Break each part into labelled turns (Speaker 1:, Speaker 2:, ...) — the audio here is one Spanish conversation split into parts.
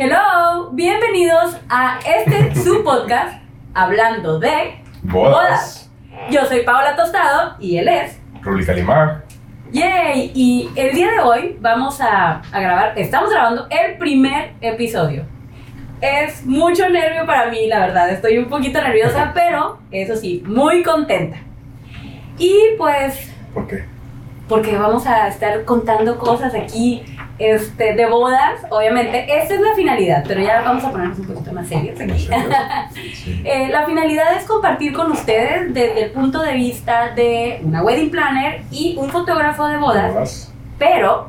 Speaker 1: Hello, bienvenidos a este su podcast hablando de
Speaker 2: Bodas.
Speaker 1: Yo soy Paola Tostado y él es
Speaker 2: Ruli Calimar.
Speaker 1: Yay, y el día de hoy vamos a, a grabar, estamos grabando el primer episodio. Es mucho nervio para mí, la verdad, estoy un poquito nerviosa, pero eso sí, muy contenta. Y pues
Speaker 2: ¿Por qué?
Speaker 1: porque vamos a estar contando cosas aquí este, de bodas, obviamente. Esta es la finalidad, pero ya vamos a ponernos un poquito más serios aquí.
Speaker 2: Sí.
Speaker 1: Eh, la finalidad es compartir con ustedes desde el punto de vista de una wedding planner y un fotógrafo de bodas,
Speaker 2: Bodas.
Speaker 1: pero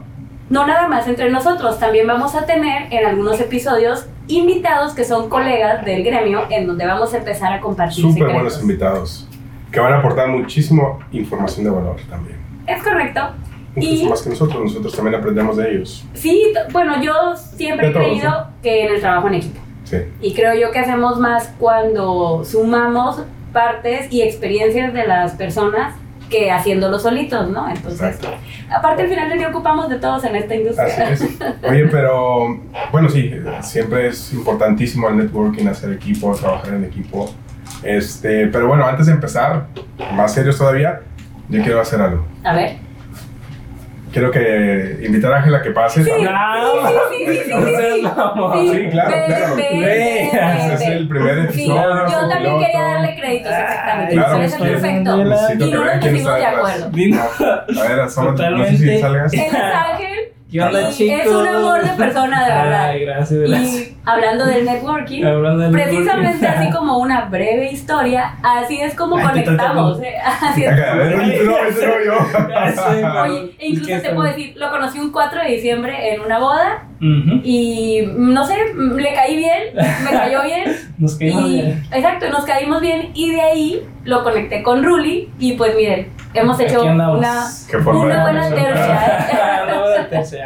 Speaker 1: no nada más entre nosotros, también vamos a tener en algunos episodios invitados que son colegas del gremio en donde vamos a empezar a compartir
Speaker 2: Súper
Speaker 1: secretos.
Speaker 2: buenos invitados. Que van a aportar muchísimo información de valor también.
Speaker 1: Es correcto.
Speaker 2: Incluso
Speaker 1: Y-
Speaker 2: más que nosotros, nosotros también aprendemos de ellos.
Speaker 1: Sí, bueno, yo siempre
Speaker 2: De
Speaker 1: he
Speaker 2: todos,
Speaker 1: creído que en el trabajo en equipo.
Speaker 2: Sí.
Speaker 1: Y creo yo que hacemos más cuando sumamos partes y experiencias de las personas que haciéndolo solitos, ¿no? Entonces,
Speaker 2: Exacto.
Speaker 1: aparte al final del día ocupamos de todos en esta industria.
Speaker 2: Así es. Oye, pero bueno, sí, siempre es importantísimo el networking, hacer equipo, trabajar en equipo. Este, pero bueno, antes de empezar, más serios todavía, yo quiero hacer algo.
Speaker 1: A ver.
Speaker 2: Quiero que invitar a Ángela que pase.
Speaker 1: Sí, sí, sí, sí,
Speaker 2: claro, claro. Ese es el primer
Speaker 1: Sí,
Speaker 2: episodio.
Speaker 1: yo también
Speaker 2: piloto.
Speaker 1: quería darle créditos, exactamente.
Speaker 2: Claro, pues,
Speaker 1: perfecto. Y no nos pusimos de acuerdo.
Speaker 2: A ver, no sé si
Speaker 3: Totalmente.
Speaker 2: salgas.
Speaker 1: Él es Ángel
Speaker 3: ¿Qué onda,
Speaker 1: y
Speaker 3: chicos?
Speaker 1: es un amor de persona, de verdad.
Speaker 3: Ay, gracias, gracias.
Speaker 1: Y hablando del networking,
Speaker 3: Hablando del
Speaker 1: precisamente
Speaker 3: networking.
Speaker 1: así como una breve historia, así es como
Speaker 3: Ay,
Speaker 1: conectamos. ¿eh? Así es.
Speaker 2: Oye, yo.
Speaker 1: E incluso
Speaker 3: ¿Qué
Speaker 1: te puedo decir, lo conocí un 4 de diciembre en una boda y no sé, le caí bien, me cayó bien.
Speaker 3: Nos caímos
Speaker 1: Y,
Speaker 3: bien.
Speaker 1: exacto, nos caímos bien y de ahí lo conecté con Ruli y pues miren, hemos hecho una, una buena tercia.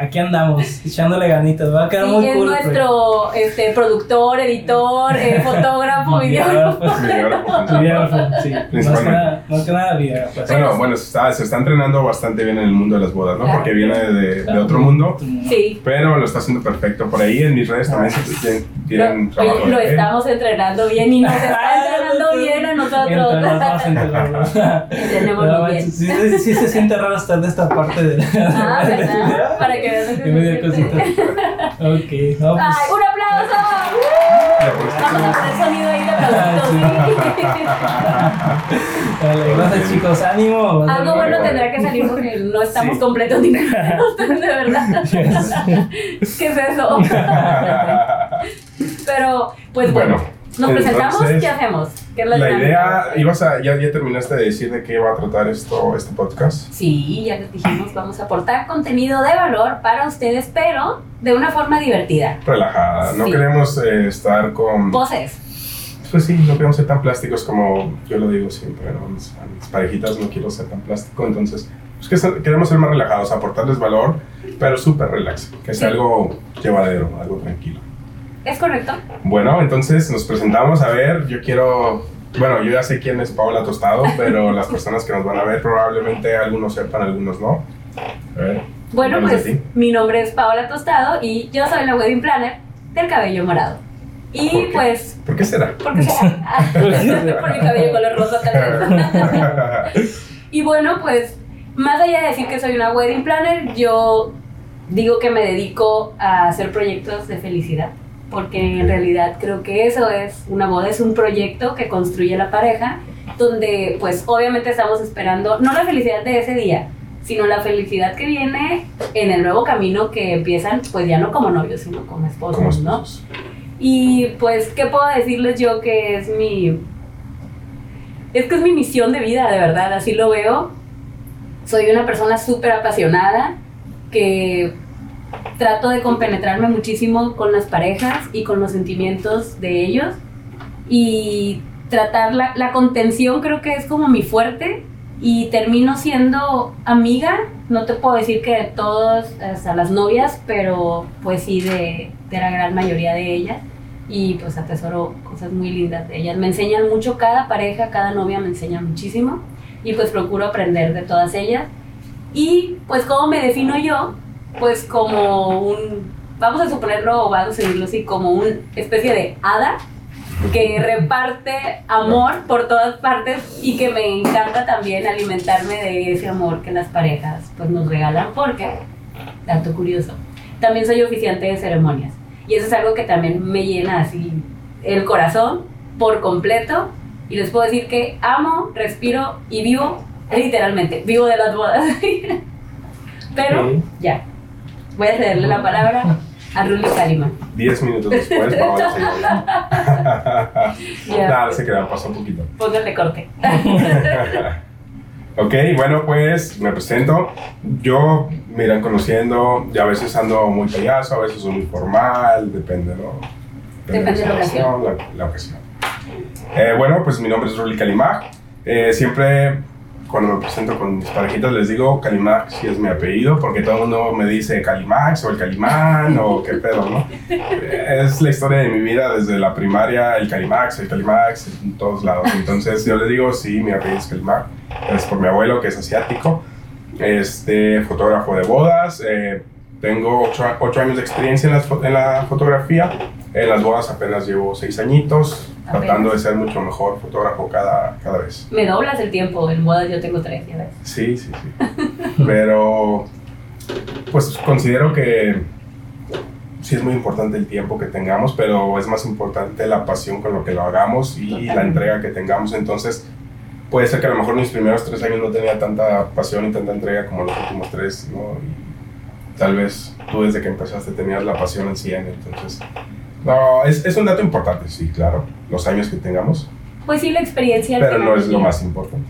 Speaker 3: Aquí andamos, echándole ganitas. Va a quedar
Speaker 1: Sí,
Speaker 3: muy
Speaker 1: es
Speaker 3: cool.
Speaker 1: nuestro este, productor, editor, eh, fotógrafo, videógrafo.
Speaker 2: Videógrafo.
Speaker 3: Videógrafo, sí. Más que nada, más que nada pues.
Speaker 2: Bueno, bueno, se está, se está entrenando bastante bien en el mundo de las bodas, ¿no?
Speaker 1: Claro.
Speaker 2: Porque viene de, de otro mundo,
Speaker 1: Sí.
Speaker 2: pero lo está haciendo perfecto. Por ahí en mis redes también se tienen,
Speaker 1: Lo,
Speaker 2: tienen trabajo.
Speaker 1: oye, lo estamos entrenando bien y nos está entrenando bien a nosotros.
Speaker 3: dos, entre los dos.
Speaker 1: Entendemos
Speaker 3: No,
Speaker 1: bien.
Speaker 3: Sí, sí, sí se siente raro estar de esta parte de
Speaker 1: Ah, ¿verdad? Para que vean lo que
Speaker 3: Y me dio
Speaker 1: se
Speaker 3: cosita.
Speaker 1: siente.
Speaker 3: Ok, no, pues.
Speaker 1: ¡Ay, un aplauso!
Speaker 2: Pusiste
Speaker 1: Vamos a poner sonido ahí de aplausitos.
Speaker 3: Dale, gracias chicos, ánimo.
Speaker 1: Algo bueno tendrá que salir porque no estamos
Speaker 2: Sí.
Speaker 1: completos ni nada, de verdad. ¿Qué es eso? Pero, pues bueno,
Speaker 2: Bueno,
Speaker 1: nos presentamos,
Speaker 2: entonces,
Speaker 1: ¿qué hacemos? ¿Qué es la,
Speaker 2: La idea, ibas a, ya, ya terminaste de decir de qué va a tratar esto, este podcast.
Speaker 1: Sí, ya les dijimos, vamos a aportar contenido de valor para ustedes, pero de una forma divertida.
Speaker 2: Relajada, no
Speaker 1: Sí.
Speaker 2: queremos eh, estar con...
Speaker 1: Voces.
Speaker 2: Pues sí, no queremos ser tan plásticos como yo lo digo siempre, ¿no? Mis, a mis parejitas no quiero ser tan plástico, entonces pues que queremos ser más relajados, aportarles valor, pero súper relax, que sea
Speaker 1: Sí.
Speaker 2: algo llevadero, algo tranquilo.
Speaker 1: ¿Es correcto?
Speaker 2: Bueno, entonces nos presentamos, a ver, yo quiero, bueno, yo ya sé quién es Paola Tostado, pero las personas que nos van a ver probablemente algunos sepan, algunos no. A ver,
Speaker 1: Bueno, pues mi nombre es Paola Tostado y yo soy la wedding planner del cabello morado. Y
Speaker 2: ¿Por qué?
Speaker 1: pues,
Speaker 2: ¿Por qué será?
Speaker 1: porque por mi cabello color rosa tal vez. Y bueno, pues, más allá de decir que soy una wedding planner, yo digo que me dedico a hacer proyectos de felicidad. Porque en realidad creo que eso es una boda, es un proyecto que construye la pareja, donde pues obviamente estamos esperando no la felicidad de ese día, sino la felicidad que viene en el nuevo camino que empiezan pues ya no como novios, sino como esposos,
Speaker 2: Como
Speaker 1: ¿no? Y pues, ¿qué puedo decirles yo que es mi... Es que es mi misión de vida, de verdad, así lo veo. Soy una persona súper apasionada que trato de compenetrarme muchísimo con las parejas y con los sentimientos de ellos. Y tratar la, contención creo que es como mi fuerte y termino siendo amiga, no te puedo decir que de todos, hasta las novias, pero pues sí de, de la gran mayoría de ellas y pues atesoro cosas muy lindas de ellas. Me enseñan mucho cada pareja, cada novia me enseña muchísimo y pues procuro aprender de todas ellas. Y pues cómo me defino yo, pues como un vamos a suponerlo o vamos a seguirlo así, como una especie de hada que reparte amor por todas partes y que me encanta también alimentarme de ese amor que las parejas pues nos regalan porque, dato curioso, también soy oficiante de ceremonias. Y eso es algo que también me llena así el corazón por completo. Y les puedo decir que amo, respiro y vivo literalmente, vivo de las bodas. Pero ya, voy a cederle la palabra a Ruli Kalima.
Speaker 2: Diez minutos después, vamos a seguir.
Speaker 1: Ya.
Speaker 2: Nada, se queda, pasó un poquito.
Speaker 1: Póngale corte.
Speaker 2: Ok, bueno, pues me presento. Yo me irán conociendo, y a veces ando muy payaso, a veces soy muy formal, depende, ¿no?
Speaker 1: Depende de la ocasión.
Speaker 2: La, la ocasión. Eh, bueno, pues mi nombre es Ruli Kalimag. Eh, siempre cuando me presento con mis parejitas les digo Kalimag si es mi apellido, porque todo el mundo me dice Kalimax o el Calimán o qué pedo, ¿no? Es la historia de mi vida desde la primaria, el Calimax, el Calimax, en todos lados. Entonces yo les digo, sí, mi apellido es Kalimag. Es por mi abuelo que es asiático, este, fotógrafo de bodas. eh, tengo ocho, ocho años de experiencia en, fo- en la fotografía. En las bodas apenas llevo seis añitos,
Speaker 1: Apenas.
Speaker 2: Tratando de ser mucho mejor fotógrafo cada, cada vez.
Speaker 1: Me doblas el tiempo, en bodas yo tengo tres, ya ves.
Speaker 2: Sí, sí, sí. Pero, pues considero que sí es muy importante el tiempo que tengamos, pero es más importante la pasión con lo que lo hagamos y la
Speaker 1: Totalmente.
Speaker 2: entrega que tengamos. Entonces, puede ser que a lo mejor mis primeros tres años no tenía tanta pasión y tanta entrega como los últimos tres, ¿no? Y tal vez tú desde que empezaste tenías la pasión en 100, entonces... No, es, es un dato importante, sí, claro, los años que tengamos,
Speaker 1: Pues sí, la experiencia.
Speaker 2: pero no es lo más importante.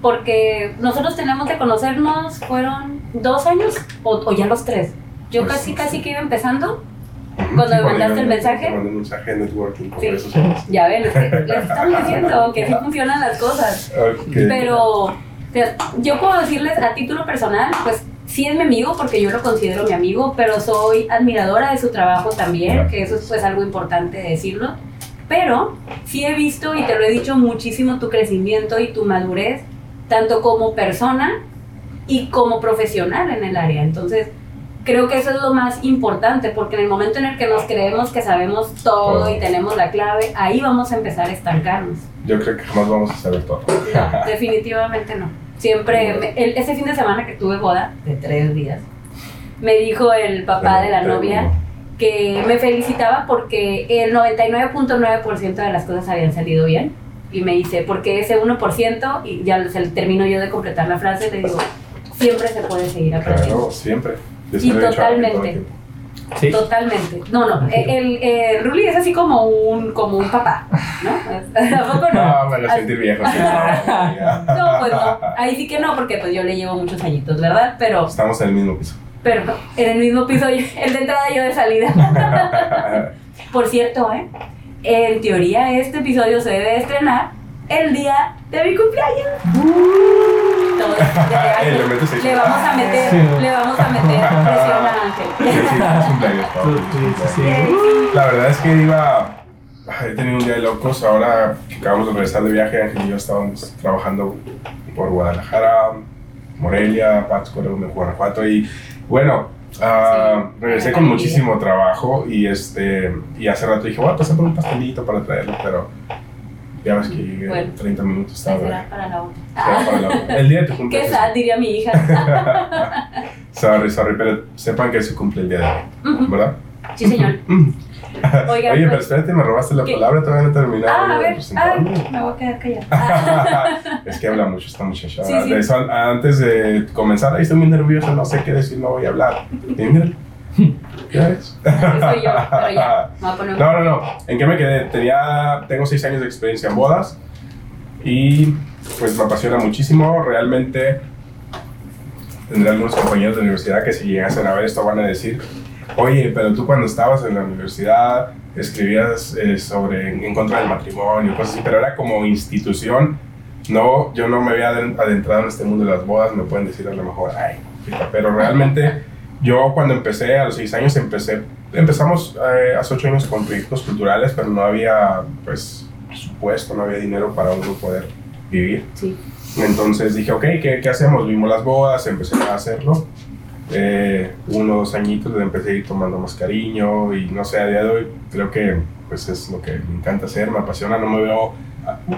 Speaker 1: Porque nosotros tenemos de conocernos, fueron dos años o, o ya los tres. Yo
Speaker 2: Pues,
Speaker 1: casi,
Speaker 2: no
Speaker 1: casi que iba empezando. Cuando
Speaker 2: sí,
Speaker 1: me mandaste el mensaje.
Speaker 2: mandé un mensaje networking
Speaker 1: Sí.
Speaker 2: sociales.
Speaker 1: Ya ven, es que les estamos diciendo que sí funcionan las cosas.
Speaker 2: Ok.
Speaker 1: Pero o sea, yo puedo decirles a título personal, pues sí es mi amigo porque yo lo considero mi amigo, pero soy admiradora de su trabajo también, que eso es pues algo importante de decirlo. Pero sí he visto y te lo he dicho muchísimo tu crecimiento y tu madurez, tanto como persona y como profesional en el área. Entonces, creo que eso es lo más importante, porque en el momento en el que nos creemos que sabemos todo
Speaker 2: Todo.
Speaker 1: y tenemos la clave, ahí vamos a empezar a estancarnos.
Speaker 2: Yo creo que jamás vamos a saber todo.
Speaker 1: No, definitivamente no. Siempre, me- el- ese fin de semana que tuve boda, de tres días, me dijo el papá de la
Speaker 2: Pero-
Speaker 1: novia que me felicitaba porque el 99.9% de las cosas habían salido bien. Y me dice, porque ese 1%, y ya se termino yo de completar la frase, le digo, siempre se puede seguir aprendiendo.
Speaker 2: Claro, siempre.
Speaker 1: Y totalmente.
Speaker 3: Sí.
Speaker 1: Totalmente. No, no, el, el, el Ruli es así como un, como un papá, ¿no? Tampoco no.
Speaker 2: No, me hagas sentir viejo. sí.
Speaker 1: No, pues no. Ahí sí que no, porque pues yo le llevo muchos añitos, ¿verdad? Pero,
Speaker 2: Estamos en el mismo piso.
Speaker 1: pero no, en el mismo piso, el de entrada y yo de salida. Por cierto, ¿eh? En teoría este episodio se debe estrenar el día de mi cumpleaños. Todo,
Speaker 2: le
Speaker 1: vamos a meter,
Speaker 3: Sí.
Speaker 1: le vamos a meter presión a Ángel.
Speaker 2: La verdad es que iba. He tenido un día de locos. Ahora que acabamos de regresar de viaje, Ángel y yo estábamos trabajando por Guadalajara, Morelia, Pátzcuaro, Guanajuato. Y bueno,
Speaker 1: Sí,
Speaker 2: regresé con muchísimo trabajo. Y, este, y hace rato dije, voy a pasar por un pastelito para traerlo. Pero ya ves que llegué
Speaker 1: Bueno.
Speaker 2: 30 minutos
Speaker 1: Será
Speaker 2: tarde.
Speaker 1: para la otra.
Speaker 2: Será para la- El día de tu
Speaker 1: Qué
Speaker 2: cumpleaños.
Speaker 1: sad, diría mi hija.
Speaker 2: Sorry, sorry, pero sepan que se cumple el día de hoy. ¿verdad?
Speaker 1: Sí, señor.
Speaker 2: Oye,
Speaker 1: Oigan,
Speaker 2: pero
Speaker 1: pues-
Speaker 2: espérate, me robaste la
Speaker 1: ¿Qué?
Speaker 2: palabra, todavía no he terminado.
Speaker 1: Ah, a ver, ay, me voy a quedar callada. Ah,
Speaker 2: es que habla mucho esta muchacha.
Speaker 1: Sí, sí.
Speaker 2: De eso, antes de comenzar, ahí estoy muy nervioso, no sé qué decir, no voy a hablar. Y mira, ¿ya ves?
Speaker 1: soy yo, pero ya, me voy a poner
Speaker 2: No, no, no. ¿En qué me quedé? Tenía, tengo seis años de experiencia en bodas y pues me apasiona muchísimo. Realmente tendré algunos compañeros de universidad que si llegasen a ver esto van a decir, oye, pero tú cuando estabas en la universidad escribías eh, sobre en, contra del matrimonio, cosas así, pero era como institución. No, yo no me había aden- adentrado en este mundo de las bodas, me pueden decir a lo mejor, ay, fija", pero realmente yo cuando empecé, a los seis años empecé, empezamos eh, hace ocho años con proyectos culturales, pero no había, pues, presupuesto, no había dinero para uno poder vivir.
Speaker 1: Sí.
Speaker 2: Entonces dije, ok, ¿qué, qué hacemos? Vimos las bodas, empecé a hacerlo. eh, uno o dos añitos le empecé a ir tomando más cariño y no sé, a día de hoy creo que pues es lo que me encanta hacer, me apasiona, no me veo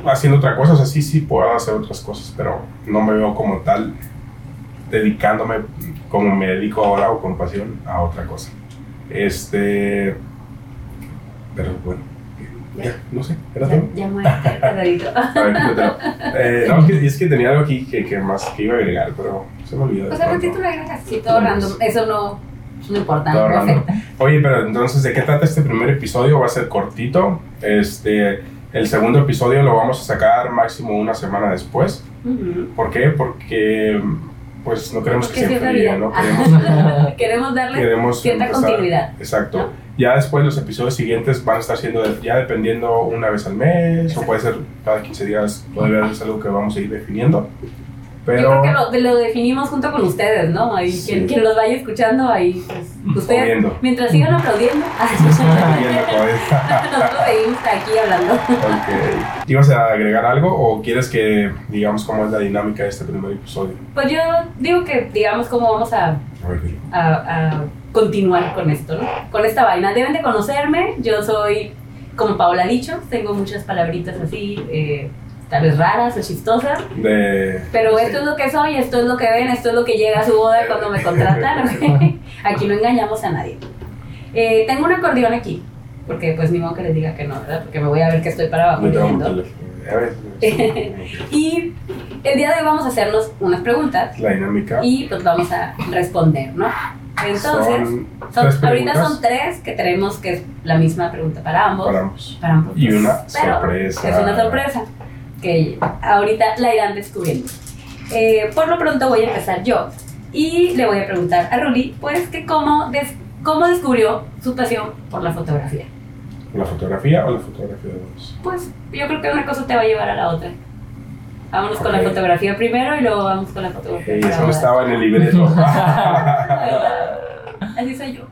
Speaker 2: haciendo otra cosa, o sea, sí, sí puedo hacer otras cosas, pero no me veo como tal dedicándome como me dedico ahora o con pasión a otra cosa. Este, pero bueno, ya, no sé, era todo.
Speaker 1: Ya,
Speaker 2: eh, no, es que, es que tenía algo aquí que, que más que iba a agregar, pero se me olvidó.
Speaker 1: Pues al
Speaker 2: pronto.
Speaker 1: ratito lo agregas así, todo random. Eso no, no importa,
Speaker 2: Todo
Speaker 1: no
Speaker 2: random.
Speaker 1: afecta.
Speaker 2: Oye, pero entonces, ¿de qué trata este primer episodio? Va a ser cortito. Este, el segundo episodio lo vamos a sacar máximo una semana después.
Speaker 1: Ujú.
Speaker 2: ¿Por qué? Porque pues no queremos que se enfríe. ¿no? Queremos,
Speaker 1: Queremos darle
Speaker 2: queremos
Speaker 1: cierta
Speaker 2: empezar-
Speaker 1: continuidad.
Speaker 2: Exacto.
Speaker 1: ¿no?
Speaker 2: Ya después los episodios siguientes van a estar siendo de- ya dependiendo una vez al mes
Speaker 1: Exacto.
Speaker 2: o puede ser cada 15 días, todavía es algo que vamos a ir definiendo. Pero
Speaker 1: Yo creo que lo, lo definimos junto con ustedes, ¿no? Ahí,
Speaker 2: Sí.
Speaker 1: quien, quien los vaya escuchando, ahí, pues, ustedes, mientras sigan aplaudiendo, nosotros seguimos aquí hablando.
Speaker 2: Ok. ¿Ibas a agregar algo o quieres que digamos cómo es la dinámica de este primer episodio?
Speaker 1: Pues yo digo que, digamos, cómo vamos a,
Speaker 2: a,
Speaker 1: a continuar con esto, ¿no? Con esta vaina. Deben de conocerme, yo soy, como Paola ha dicho, tengo muchas palabritas así, eh, tal vez raras o chistosas,
Speaker 2: De,
Speaker 1: pero
Speaker 2: sí.
Speaker 1: esto es lo que soy, esto es lo que ven, esto es lo que llega a su boda cuando me contratan. Aquí no engañamos a nadie. Eh, tengo un acordeón aquí, porque pues ni modo que les diga que no, ¿verdad? Porque me voy a ver que estoy para abajo Y el día de hoy vamos a hacernos unas preguntas
Speaker 2: la dinámica.
Speaker 1: y pues vamos a responder, ¿no? Entonces,
Speaker 2: son
Speaker 1: son- ahorita son tres que tenemos que es la misma pregunta para ambos.
Speaker 2: para ambos.
Speaker 1: para ambos.
Speaker 2: Y una
Speaker 1: Pero
Speaker 2: sorpresa.
Speaker 1: Es una sorpresa que ahorita la irán descubriendo. Eh, por lo pronto voy a empezar yo y le voy a preguntar a Ruli, pues, que cómo, des- cómo descubrió su pasión por la fotografía.
Speaker 2: ¿La fotografía o la fotografía de dos?
Speaker 1: Pues yo creo que una cosa te va a llevar a la otra. Vámonos con la fotografía primero y luego vamos con la fotografía. Para
Speaker 2: eso no estaba en el libreto.
Speaker 1: Así soy yo.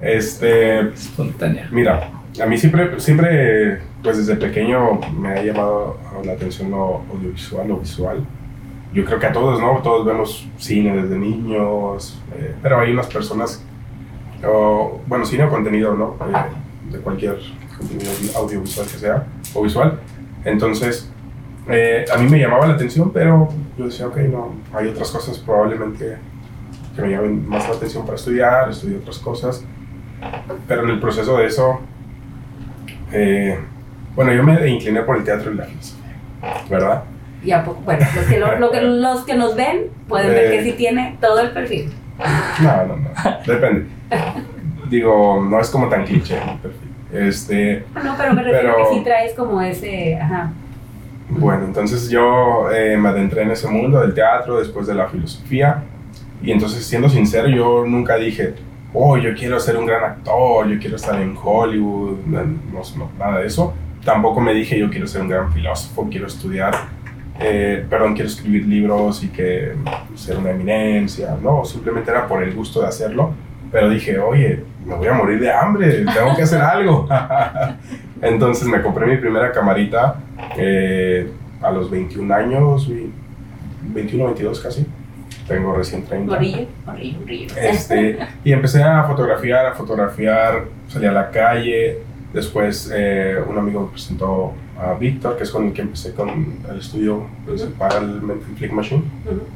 Speaker 2: este,
Speaker 3: Espontánea.
Speaker 2: mira, a mí siempre, siempre, pues desde pequeño me ha llamado la atención lo audiovisual, lo visual. Yo creo que a todos, ¿no? Todos vemos cine desde niños, eh, pero hay unas personas, o, bueno, cine o contenido, ¿no? Eh, de cualquier contenido audiovisual que sea, o visual. Entonces, eh, a mí me llamaba la atención, pero yo decía, ok, no, hay otras cosas probablemente que me llamen más la atención para estudiar, estudié otras cosas, pero en el proceso de eso, eh, bueno, yo me incliné por el teatro y la filosofía, ¿verdad?
Speaker 1: Y a poco, bueno, los que, lo- lo que- los que nos ven pueden ver que
Speaker 2: Eh.
Speaker 1: sí tiene todo el perfil.
Speaker 2: No, no, no, depende. Digo, no es como tan cliché el perfil. Este,
Speaker 1: No, pero me refiero
Speaker 2: Pero-
Speaker 1: que sí traes como ese, ajá.
Speaker 2: Bueno, entonces yo eh, me adentré en ese mundo del teatro después de la filosofía y entonces siendo sincero yo nunca dije, oh, yo quiero ser un gran actor, yo quiero estar en Hollywood, no, no, nada de eso. Tampoco me dije yo quiero ser un gran filósofo, quiero estudiar, eh, perdón, quiero escribir libros y que ser una eminencia, no, simplemente era por el gusto de hacerlo, pero dije, oye, me voy a morir de hambre, tengo que hacer algo. Entonces me compré mi primera camarita eh, a los 21 años, vi- 21, 22 casi. Tengo recién 30.
Speaker 1: Morillo, morillo, morillo.
Speaker 2: Este, y empecé a fotografiar, a fotografiar, salí a la calle. Después eh, un amigo me presentó a Víctor, que es con el que empecé con el estudio principal Mental Flick Machine,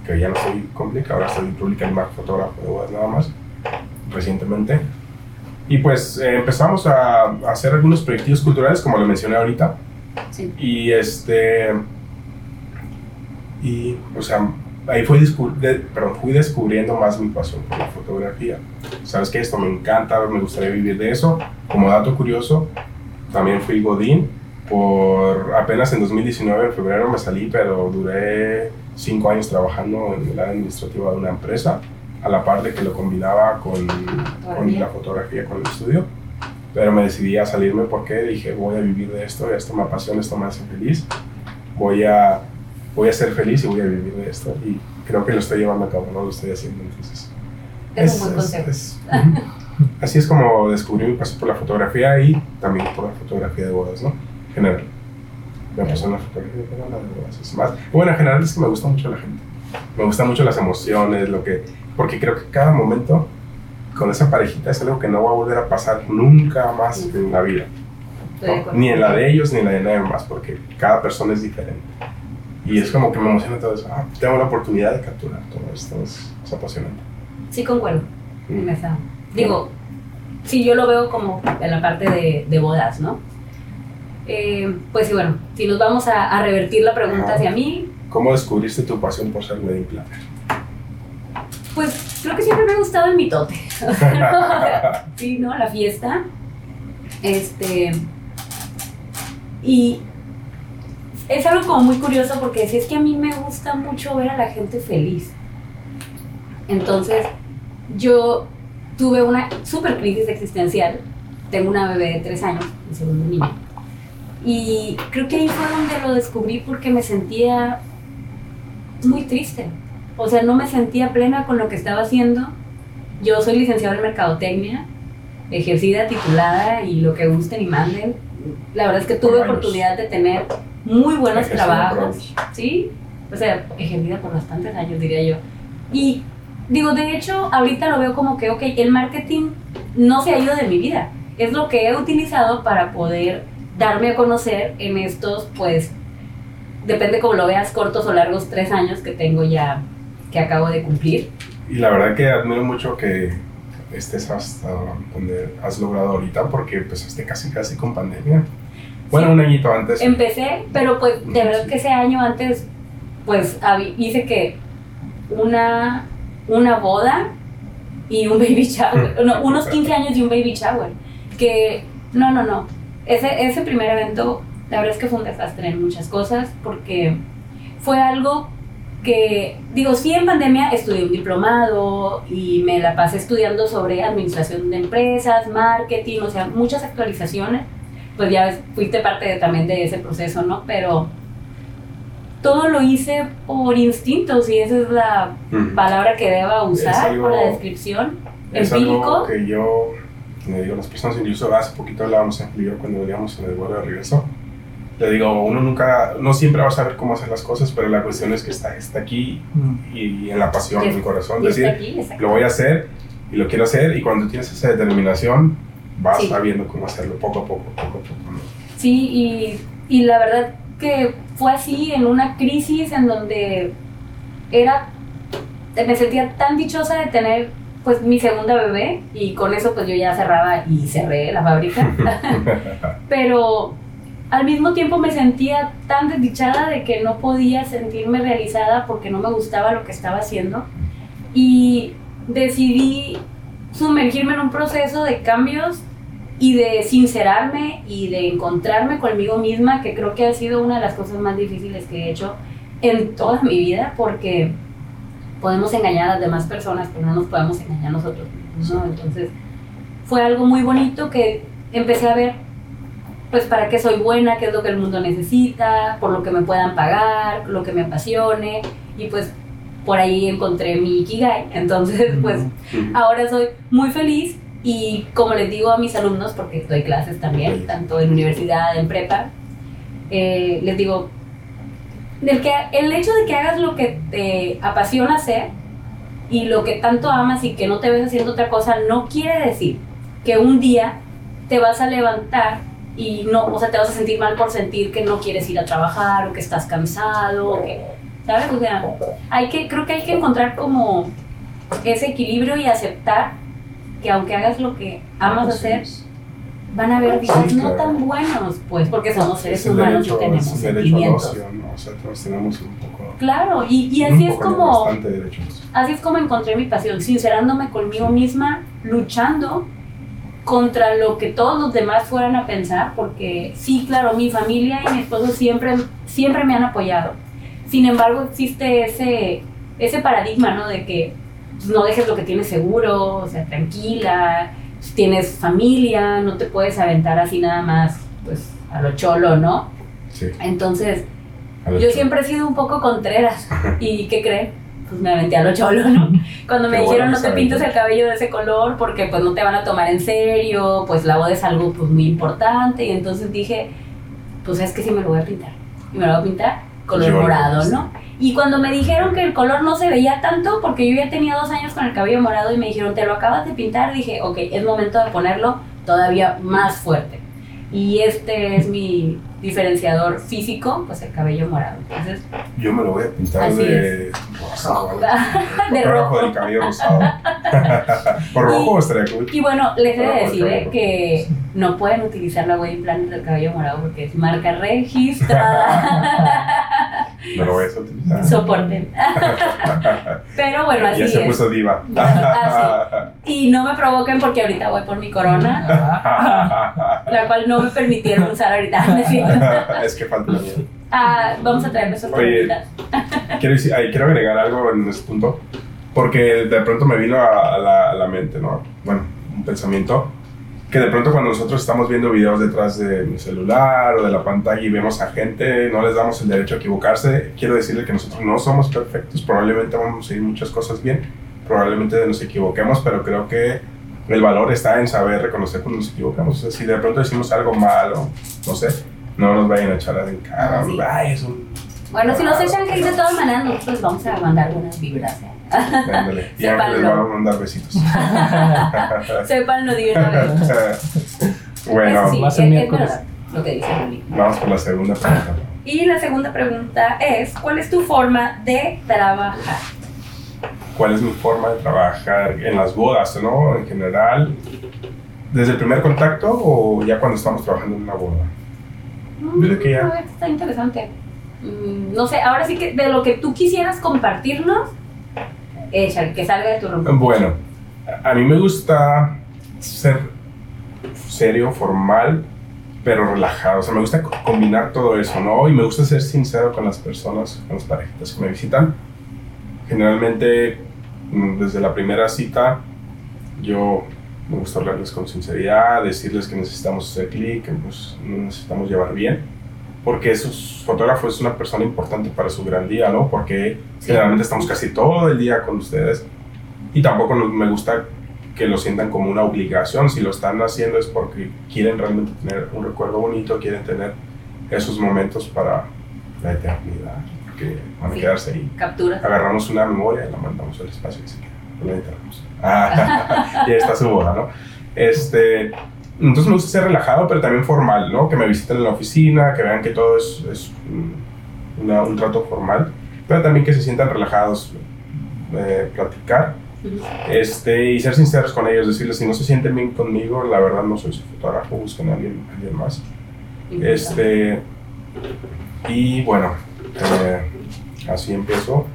Speaker 2: que ya no soy con Flick, ahora soy Public Animal fotógrafo de nada más, recientemente. Y pues eh, empezamos a, a hacer algunos proyectos culturales, como lo mencioné ahorita.
Speaker 1: Sí.
Speaker 2: Y este. Y, o sea, ahí fui, de- perdón, fui descubriendo más mi pasión por la fotografía. Sabes que esto me encanta, me gustaría vivir de eso. Como dato curioso, también fui Godín. Por apenas en 2019, en febrero, me salí, pero duré cinco años trabajando en el área administrativa de una empresa, a la par de que lo combinaba con, con la fotografía, con el estudio. Pero me decidí a salirme porque dije, voy a vivir de esto, esto me apasiona, esto me hace feliz. Voy a, voy a ser feliz y voy a vivir de esto. Y creo que lo estoy llevando a cabo, no lo estoy haciendo. Entonces,
Speaker 1: Es un buen consejo.
Speaker 2: es- ujú. así es como descubrí mi pasión por la fotografía y también por la fotografía de bodas, ¿no? En general. Me apasiona la fotografía, de bodas es más. Bueno, en general es que me gusta mucho la gente. Me gustan mucho las emociones, lo que, porque creo que cada momento con esa parejita es algo que no va a volver a pasar nunca más en la vida.
Speaker 1: Estoy de
Speaker 2: ¿no?
Speaker 1: acuerdo.
Speaker 2: Ni en la de ellos ni en la de nadie más, porque cada persona es diferente. Y es como que me emociona todo eso. Ah, tengo la oportunidad de capturar todo esto, es, es apasionante.
Speaker 1: Sí, concuerdo.
Speaker 2: Mm.
Speaker 1: Digo, sí, yo lo veo como en la parte de, de bodas, ¿no? Eh, pues sí, bueno, si nos vamos a, a revertir la pregunta hacia mí,
Speaker 2: ¿Cómo descubriste tu pasión por ser wedding planner?
Speaker 1: pues creo que siempre me ha gustado el mitote. sí, ¿no? La fiesta. Este. Y es algo como muy curioso porque si es que a mí me gusta mucho ver a la gente feliz. Entonces, yo tuve una super crisis existencial. Tengo una bebé de tres años, mi segundo niño. Y creo que ahí fue donde lo descubrí porque me sentía muy triste. O sea, no me sentía plena con lo que estaba haciendo. Yo soy licenciada en Mercadotecnia, ejercida, titulada y lo que gusten y manden. La verdad es que tuve oportunidad de tener muy buenos trabajos. ¿Sí? O sea, ejercida por bastantes años, diría yo. Y digo, de hecho, ahorita lo veo como que, ok, el marketing no se ha ido de mi vida. Es lo que he utilizado para poder darme a conocer en estos, pues, depende como lo veas, cortos o largos, tres años que tengo ya, que acabo de cumplir.
Speaker 2: Y la verdad que admiro mucho que estés hasta donde has logrado ahorita, porque empezaste casi casi con pandemia. Bueno, un añito antes.
Speaker 1: Empecé, pero pues de verdad que ese año antes, pues hice que una, una boda y un baby shower, no, unos 15 años y un baby shower, que no, no, no, ese, ese primer evento, la verdad es que fue un desastre en muchas cosas, porque fue algo que, digo, sí en pandemia estudié un diplomado y me la pasé estudiando sobre administración de empresas, marketing, o sea, muchas actualizaciones, pues ya fuiste parte de- también de ese proceso, ¿no? Pero todo lo hice por instinto, si esa es la
Speaker 2: Ujú.
Speaker 1: palabra que deba usar
Speaker 2: algo-
Speaker 1: por la descripción.
Speaker 2: Es
Speaker 1: empírico.
Speaker 2: algo que yo le digo a las personas, incluso hace poquito hablábamos en yo cuando veníamos en el vuelo de regreso. Le digo, uno nunca, no siempre va a saber cómo hacer las cosas, pero la cuestión es que está, está aquí
Speaker 3: Mm.
Speaker 2: y, en la pasión,
Speaker 1: Y
Speaker 2: en el corazón.
Speaker 1: Y está
Speaker 2: Decir,
Speaker 1: aquí,
Speaker 2: lo voy a hacer y lo quiero hacer, y cuando tienes esa determinación, vas
Speaker 1: Sí.
Speaker 2: sabiendo cómo hacerlo poco a poco, poco a poco. ¿no?
Speaker 1: Sí, y, y la verdad que fue así en una crisis en donde era, me sentía tan dichosa de tener pues mi segunda bebé y con eso pues yo ya cerraba y cerré la fábrica. pero al mismo tiempo me sentía tan desdichada de que no podía sentirme realizada porque no me gustaba lo que estaba haciendo y decidí sumergirme en un proceso de cambios y de sincerarme y de encontrarme conmigo misma que creo que ha sido una de las cosas más difíciles que he hecho en toda mi vida porque podemos engañar a las demás personas pero no nos podemos engañar nosotros mismos, ¿no? entonces fue algo muy bonito que empecé a ver pues para qué soy buena, qué es lo que el mundo necesita, por lo que me puedan pagar, lo que me apasione y pues por ahí encontré mi Ikigai. Entonces, pues ahora soy muy feliz y como les digo a mis alumnos, porque doy clases también, tanto en universidad, en prepa, eh, les digo, del que, el hecho de que hagas lo que te apasiona hacer y lo que tanto amas y que no te ves haciendo otra cosa, no quiere decir que un día te vas a levantar y no, o sea, te vas a sentir mal por sentir que no quieres ir a trabajar o que estás cansado, o que, ¿sabes? O sea, hay que, creo que hay que encontrar como ese equilibrio y aceptar que aunque hagas lo que amas hacer, van a haber días
Speaker 2: Sí,
Speaker 1: no
Speaker 2: claro.
Speaker 1: tan buenos, pues, porque somos seres humanos
Speaker 2: derecho-
Speaker 1: y tenemos sentimientos.
Speaker 2: ocio, ¿no? O sea, todos tenemos un poco.
Speaker 1: Claro, y, y así es como, así es como encontré mi pasión, sincerándome conmigo misma, luchando contra lo que todos los demás fueran a pensar, porque sí, claro, mi familia y mi esposo siempre, siempre me han apoyado. Sin embargo, existe ese, ese paradigma, ¿no? De que no dejes lo que tienes seguro, o sea, tranquila, tienes familia, no te puedes aventar así nada más, pues, a lo cholo, ¿no?
Speaker 2: Sí.
Speaker 1: Entonces, yo siempre he sido un poco contreras. ¿Y qué creen? Pues me aventé a lo cholo, ¿no? Cuando me
Speaker 2: Qué
Speaker 1: dijeron
Speaker 2: bueno
Speaker 1: no te pintes el cabello de ese color porque pues no te van a tomar en serio, pues la boda es algo pues muy importante y entonces dije, pues es que sí me lo voy a pintar. Y me lo voy a pintar color
Speaker 2: Yo
Speaker 1: morado. ¿no? Y cuando me dijeron que el color no se veía tanto, porque yo ya tenía dos años con el cabello morado y me dijeron, te lo acabas de pintar, dije, ok, es momento de ponerlo todavía más fuerte. Y este es mi diferenciador físico, pues el cabello morado. Entonces,
Speaker 2: Yo me lo voy a pintar de rosado.
Speaker 1: de rojo.
Speaker 2: del cabello rosado. ¿Por rojo
Speaker 1: Y-
Speaker 2: estaría cool?
Speaker 1: Y bueno, les he de decir eh, que no pueden utilizar la wedding planner del cabello morado porque es marca registrada.
Speaker 2: No lo voy a utilizar.
Speaker 1: Soporten. Pero bueno, así
Speaker 2: ya se
Speaker 1: es.
Speaker 2: puso diva.
Speaker 1: Y no me provoquen porque ahorita voy por mi corona, la cual no me permitieron usar ahorita. ¿no es
Speaker 2: que falta la mía.
Speaker 1: Ah, vamos a
Speaker 2: Oye.
Speaker 1: preguntas.
Speaker 2: Quiero, decir- ay, quiero agregar algo en este punto, porque de pronto me vino a, a la, a la mente, ¿no? Bueno, un pensamiento, que de pronto cuando nosotros estamos viendo videos detrás de mi celular o de la pantalla y vemos a gente, no les damos el derecho a equivocarse, quiero decirle que nosotros no somos perfectos, probablemente vamos a seguir muchas cosas bien, probablemente nos equivoquemos, pero creo que el valor está en saber reconocer cuando nos equivocamos. O sea, si de pronto decimos algo malo, no sé, no nos vayan a echar en cara,
Speaker 1: Ah, sí.
Speaker 2: es un
Speaker 1: Bueno, si nos echan hate de todas maneras, nosotros vamos a mandar buenas vibras. ¿eh?
Speaker 2: Y Ángel les
Speaker 1: Sépanlo.
Speaker 2: va a mandar besitos.
Speaker 1: Sépanlo de una vez.
Speaker 2: bueno,
Speaker 1: sí, es- es
Speaker 3: miércoles.
Speaker 1: lo que dice Luli.
Speaker 2: vamos por la segunda pregunta.
Speaker 1: Y la segunda pregunta es, ¿cuál es tu forma de trabajar?
Speaker 2: ¿Cuál es mi forma de trabajar en las bodas, no? En general, ¿desde el primer contacto o ya cuando estamos trabajando en una boda? Creo que ya.
Speaker 1: Mm, Está interesante. Mm, No sé, ahora sí que de lo que tú quisieras compartirnos, que salga de tu.
Speaker 2: Bueno, a mí me gusta ser serio, formal, pero relajado. O sea, me gusta co- combinar todo eso, ¿no? Y me gusta ser sincero con las personas, con las parejitas que me visitan. Generalmente, mm, desde la primera cita, yo me gusta hablarles con sinceridad, decirles que necesitamos hacer clic, que nos necesitamos llevar bien. Porque esos fotógrafos es una persona importante para su gran día, ¿no? Porque
Speaker 1: Sí.
Speaker 2: generalmente estamos casi todo el día con ustedes y tampoco me gusta que lo sientan como una obligación. Si lo están haciendo es porque quieren realmente tener un recuerdo bonito, quieren tener esos momentos para la eternidad, que van a
Speaker 1: Sí.
Speaker 2: quedarse ahí.
Speaker 1: Capturas.
Speaker 2: Agarramos una memoria y la mandamos al espacio y se queda. No la enterramos. Ah, y ahí está su boda, ¿no? Este, entonces me gusta ser relajado, pero también formal, ¿no? Que me visiten en la oficina, que vean que todo es, es un, una- un trato formal, pero también que se sientan relajados, eh, platicar este, y ser sinceros con ellos, decirles si no se sienten bien conmigo, la verdad no soy su fotógrafo, busquen a alguien, alguien más. Este, y bueno, eh, así empiezo.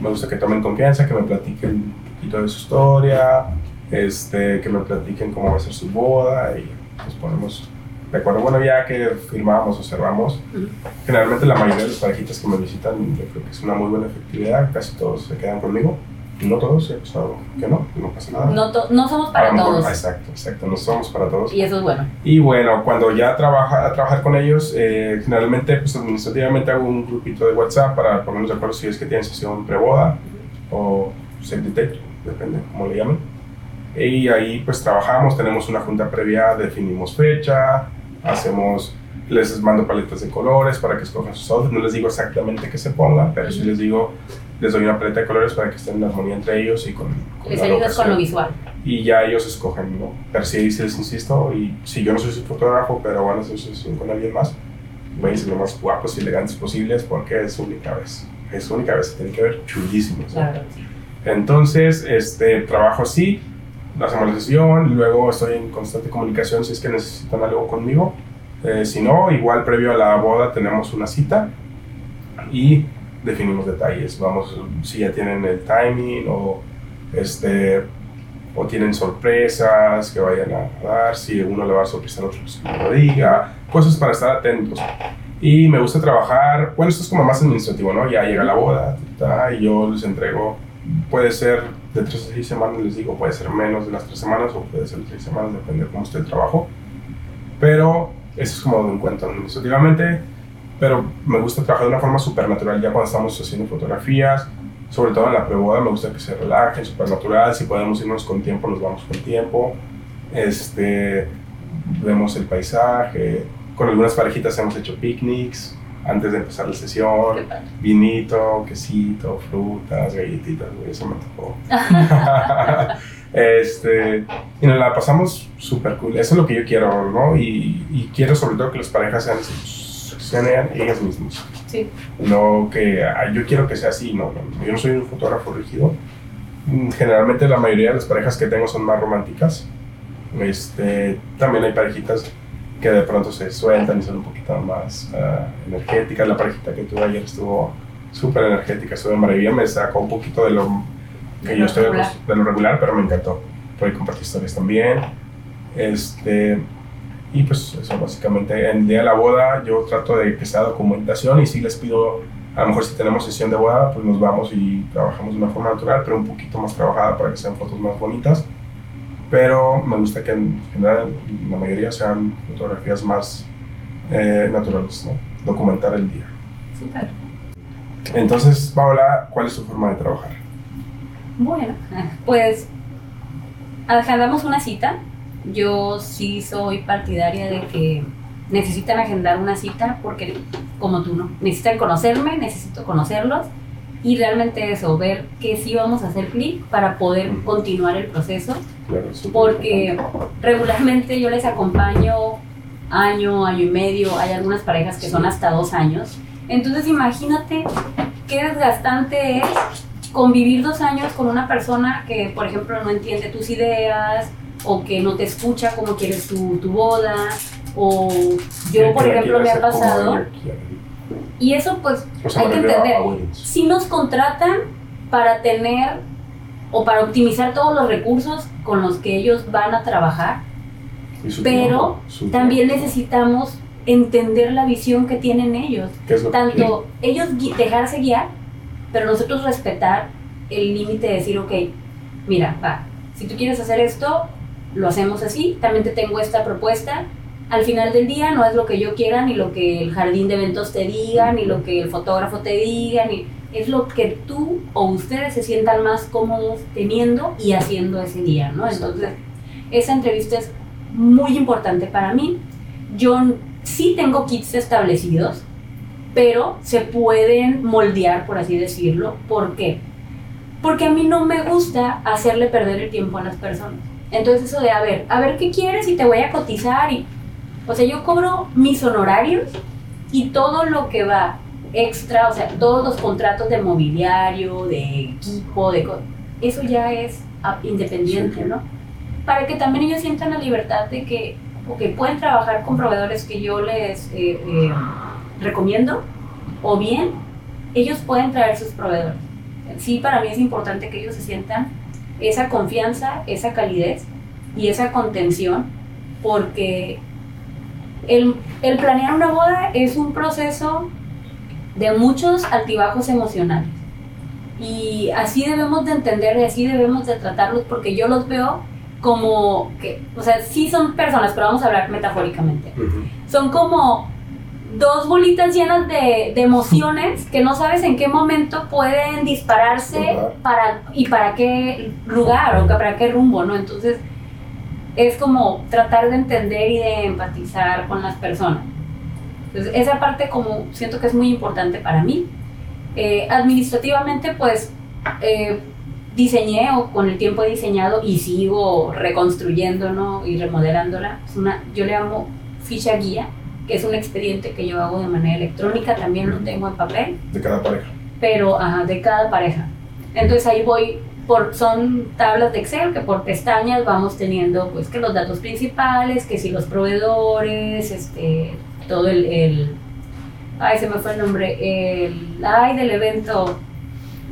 Speaker 2: Me gusta que tomen confianza, que me platiquen un poquito de su historia, este, que me platiquen cómo va a ser su boda y nos ponemos de acuerdo. Bueno, ya que firmamos o cerramos,
Speaker 1: Ujú.
Speaker 2: generalmente la mayoría de las parejitas que me visitan, yo creo que es una muy buena efectividad, casi todos se quedan conmigo. No todos, he pasado que no, no pasa nada.
Speaker 1: No, to- no somos para
Speaker 2: mejor-
Speaker 1: todos.
Speaker 2: Exacto, exacto, no somos para todos.
Speaker 1: Y eso es bueno.
Speaker 2: Y bueno, cuando ya trabaja, a trabajar con ellos, eh, generalmente pues administrativamente hago un grupito de WhatsApp para ponernos de acuerdo si es que tienen sesión preboda o save the date, depende cómo le llamen. Y ahí pues trabajamos, tenemos una junta previa, definimos fecha, hacemos, les mando paletas de colores para que escojan sus outfits, no les digo exactamente que se pongan, pero sí les digo, les doy una paleta de colores para que estén en armonía entre ellos y con, con
Speaker 1: Les ayudas con lo visual.
Speaker 2: y ya ellos escogen, ¿no? Pero sí, sí les insisto, y si yo no soy su fotógrafo, pero van a hacer sesión con alguien más, vayan a ser lo más guapos y elegantes posibles porque es su única vez. Es su única vez, se tiene que ver chulísimos. ¿no?
Speaker 1: Claro.
Speaker 2: Entonces, este, trabajo así, hacemos la sesión, luego estoy en constante comunicación si es que necesitan algo conmigo. Eh, si no, igual previo a la boda tenemos una cita y definimos detalles. Vamos, si ya tienen el timing o, este, o tienen sorpresas que vayan a dar, si uno le va a sorpresa al otro, pues que lo diga, cosas para estar atentos. Y me gusta trabajar, bueno, esto es como más administrativo, ¿no? Ya llega la boda y yo les entrego, puede ser de tres a seis semanas, les digo, puede ser menos de las tres semanas o puede ser de seis semanas, depende de cómo esté el trabajo. Pero eso es como de encuentro administrativamente, pero me gusta trabajar de una forma súper natural ya cuando estamos haciendo fotografías, sobre todo en la preboda me gusta que se relajen, súper natural, si podemos irnos con tiempo, nos vamos con tiempo, este, vemos el paisaje, con algunas parejitas hemos hecho picnics, antes de empezar la sesión. Vinito, quesito, frutas, galletitas, güey, eso me tocó. este, y nos la pasamos súper cool. Eso es lo que yo quiero, ¿no? Y, y quiero sobre todo que las parejas sean, sean ellas mismas.
Speaker 1: Sí.
Speaker 2: No que "Ay, yo quiero que sea así, no, no, yo no soy un fotógrafo rígido. Mm, Generalmente la mayoría de las parejas que tengo son más románticas. Este, también hay parejitas que de pronto se sueltan y son un poquito más ah, energéticas. La parejita que tuve ayer estuvo súper energética, estuvo maravilla, me sacó un poquito de lo que
Speaker 1: De
Speaker 2: yo estoy
Speaker 1: regular.
Speaker 2: de lo regular, pero me encantó. Pude compartir historias también. Este, y pues eso básicamente, en el día de la boda yo trato de que sea documentación y sí les pido, a lo mejor si tenemos sesión de boda, pues nos vamos y trabajamos de una forma natural, pero un poquito más trabajada para que sean fotos más bonitas. Pero me gusta que en general la mayoría sean fotografías más eh, naturales, ¿no? Documentar el día. Entonces, Paola, ¿cuál es tu forma de trabajar?
Speaker 1: Bueno, pues agendamos una cita. Yo sí soy partidaria de que necesitan agendar una cita porque, como tú, ¿no? Necesitan conocerme, necesito conocerlos y realmente eso, ver que sí vamos a hacer clic para poder continuar el proceso.
Speaker 2: Claro,
Speaker 1: Porque regularmente yo les acompaño año, año y medio, hay algunas parejas que son hasta dos años. Entonces imagínate qué desgastante es convivir dos años con una persona que, por ejemplo, no entiende tus ideas o que no te escucha como quieres tu, tu boda o yo, por ejemplo, me ha
Speaker 2: como
Speaker 1: pasado. Y eso pues
Speaker 2: O sea,
Speaker 1: hay que entender. si nos contratan para tener o para optimizar todos los recursos con los que ellos van a trabajar, pero
Speaker 2: tiempo,
Speaker 1: también
Speaker 2: tiempo.
Speaker 1: necesitamos entender la visión que tienen ellos.
Speaker 2: ¿Qué es lo que?
Speaker 1: Tanto ellos dejarse guiar, pero nosotros respetar el límite de decir, ok, mira, va, si tú quieres hacer esto, lo hacemos así, también te tengo esta propuesta. Al final del día no es lo que yo quiera, ni lo que el jardín de eventos te diga, ni lo que el fotógrafo te diga, ni es lo que tú o ustedes se sientan más cómodos teniendo y haciendo ese día, ¿no? Entonces, esa entrevista es muy importante para mí. Yo sí tengo kits establecidos, pero se pueden moldear, por así decirlo. ¿Por qué? Porque a mí no me gusta hacerle perder el tiempo a las personas. Entonces eso de, a ver, a ver qué quieres y te voy a cotizar y... O sea, yo cobro mis honorarios y todo lo que va extra, o sea, todos los contratos de mobiliario, de equipo, de... Eso ya es independiente. ¿no? Para que también ellos sientan la libertad de que, ok, pueden trabajar con proveedores que yo les eh, eh, recomiendo, o bien ellos pueden traer sus proveedores. Sí, para mí es importante que ellos se sientan esa confianza, esa calidez y esa contención, porque el, el planear una boda es un proceso de muchos altibajos emocionales. Y así debemos de entender y así debemos de tratarlos porque yo los veo como que, o sea, sí son personas, pero vamos a hablar metafóricamente son como dos bolitas llenas de, de emociones que no sabes en qué momento pueden dispararse para, y para qué lugar o para qué rumbo, ¿no? Entonces es como tratar de entender y de empatizar con las personas. Entonces esa parte como siento que es muy importante para mí. Eh, administrativamente pues eh, diseñé o con el tiempo he diseñado y sigo reconstruyendo ¿no? y remodelándola. Es una, yo le llamo ficha guía, que es un expediente que yo hago de manera electrónica, también lo tengo en papel,
Speaker 2: De cada pareja.
Speaker 1: pero ajá, de cada pareja. Entonces ahí voy, por, son tablas de Excel que por pestañas vamos teniendo pues que los datos principales, que si los proveedores, este, todo el, el ay se me fue el nombre, el, ay del evento,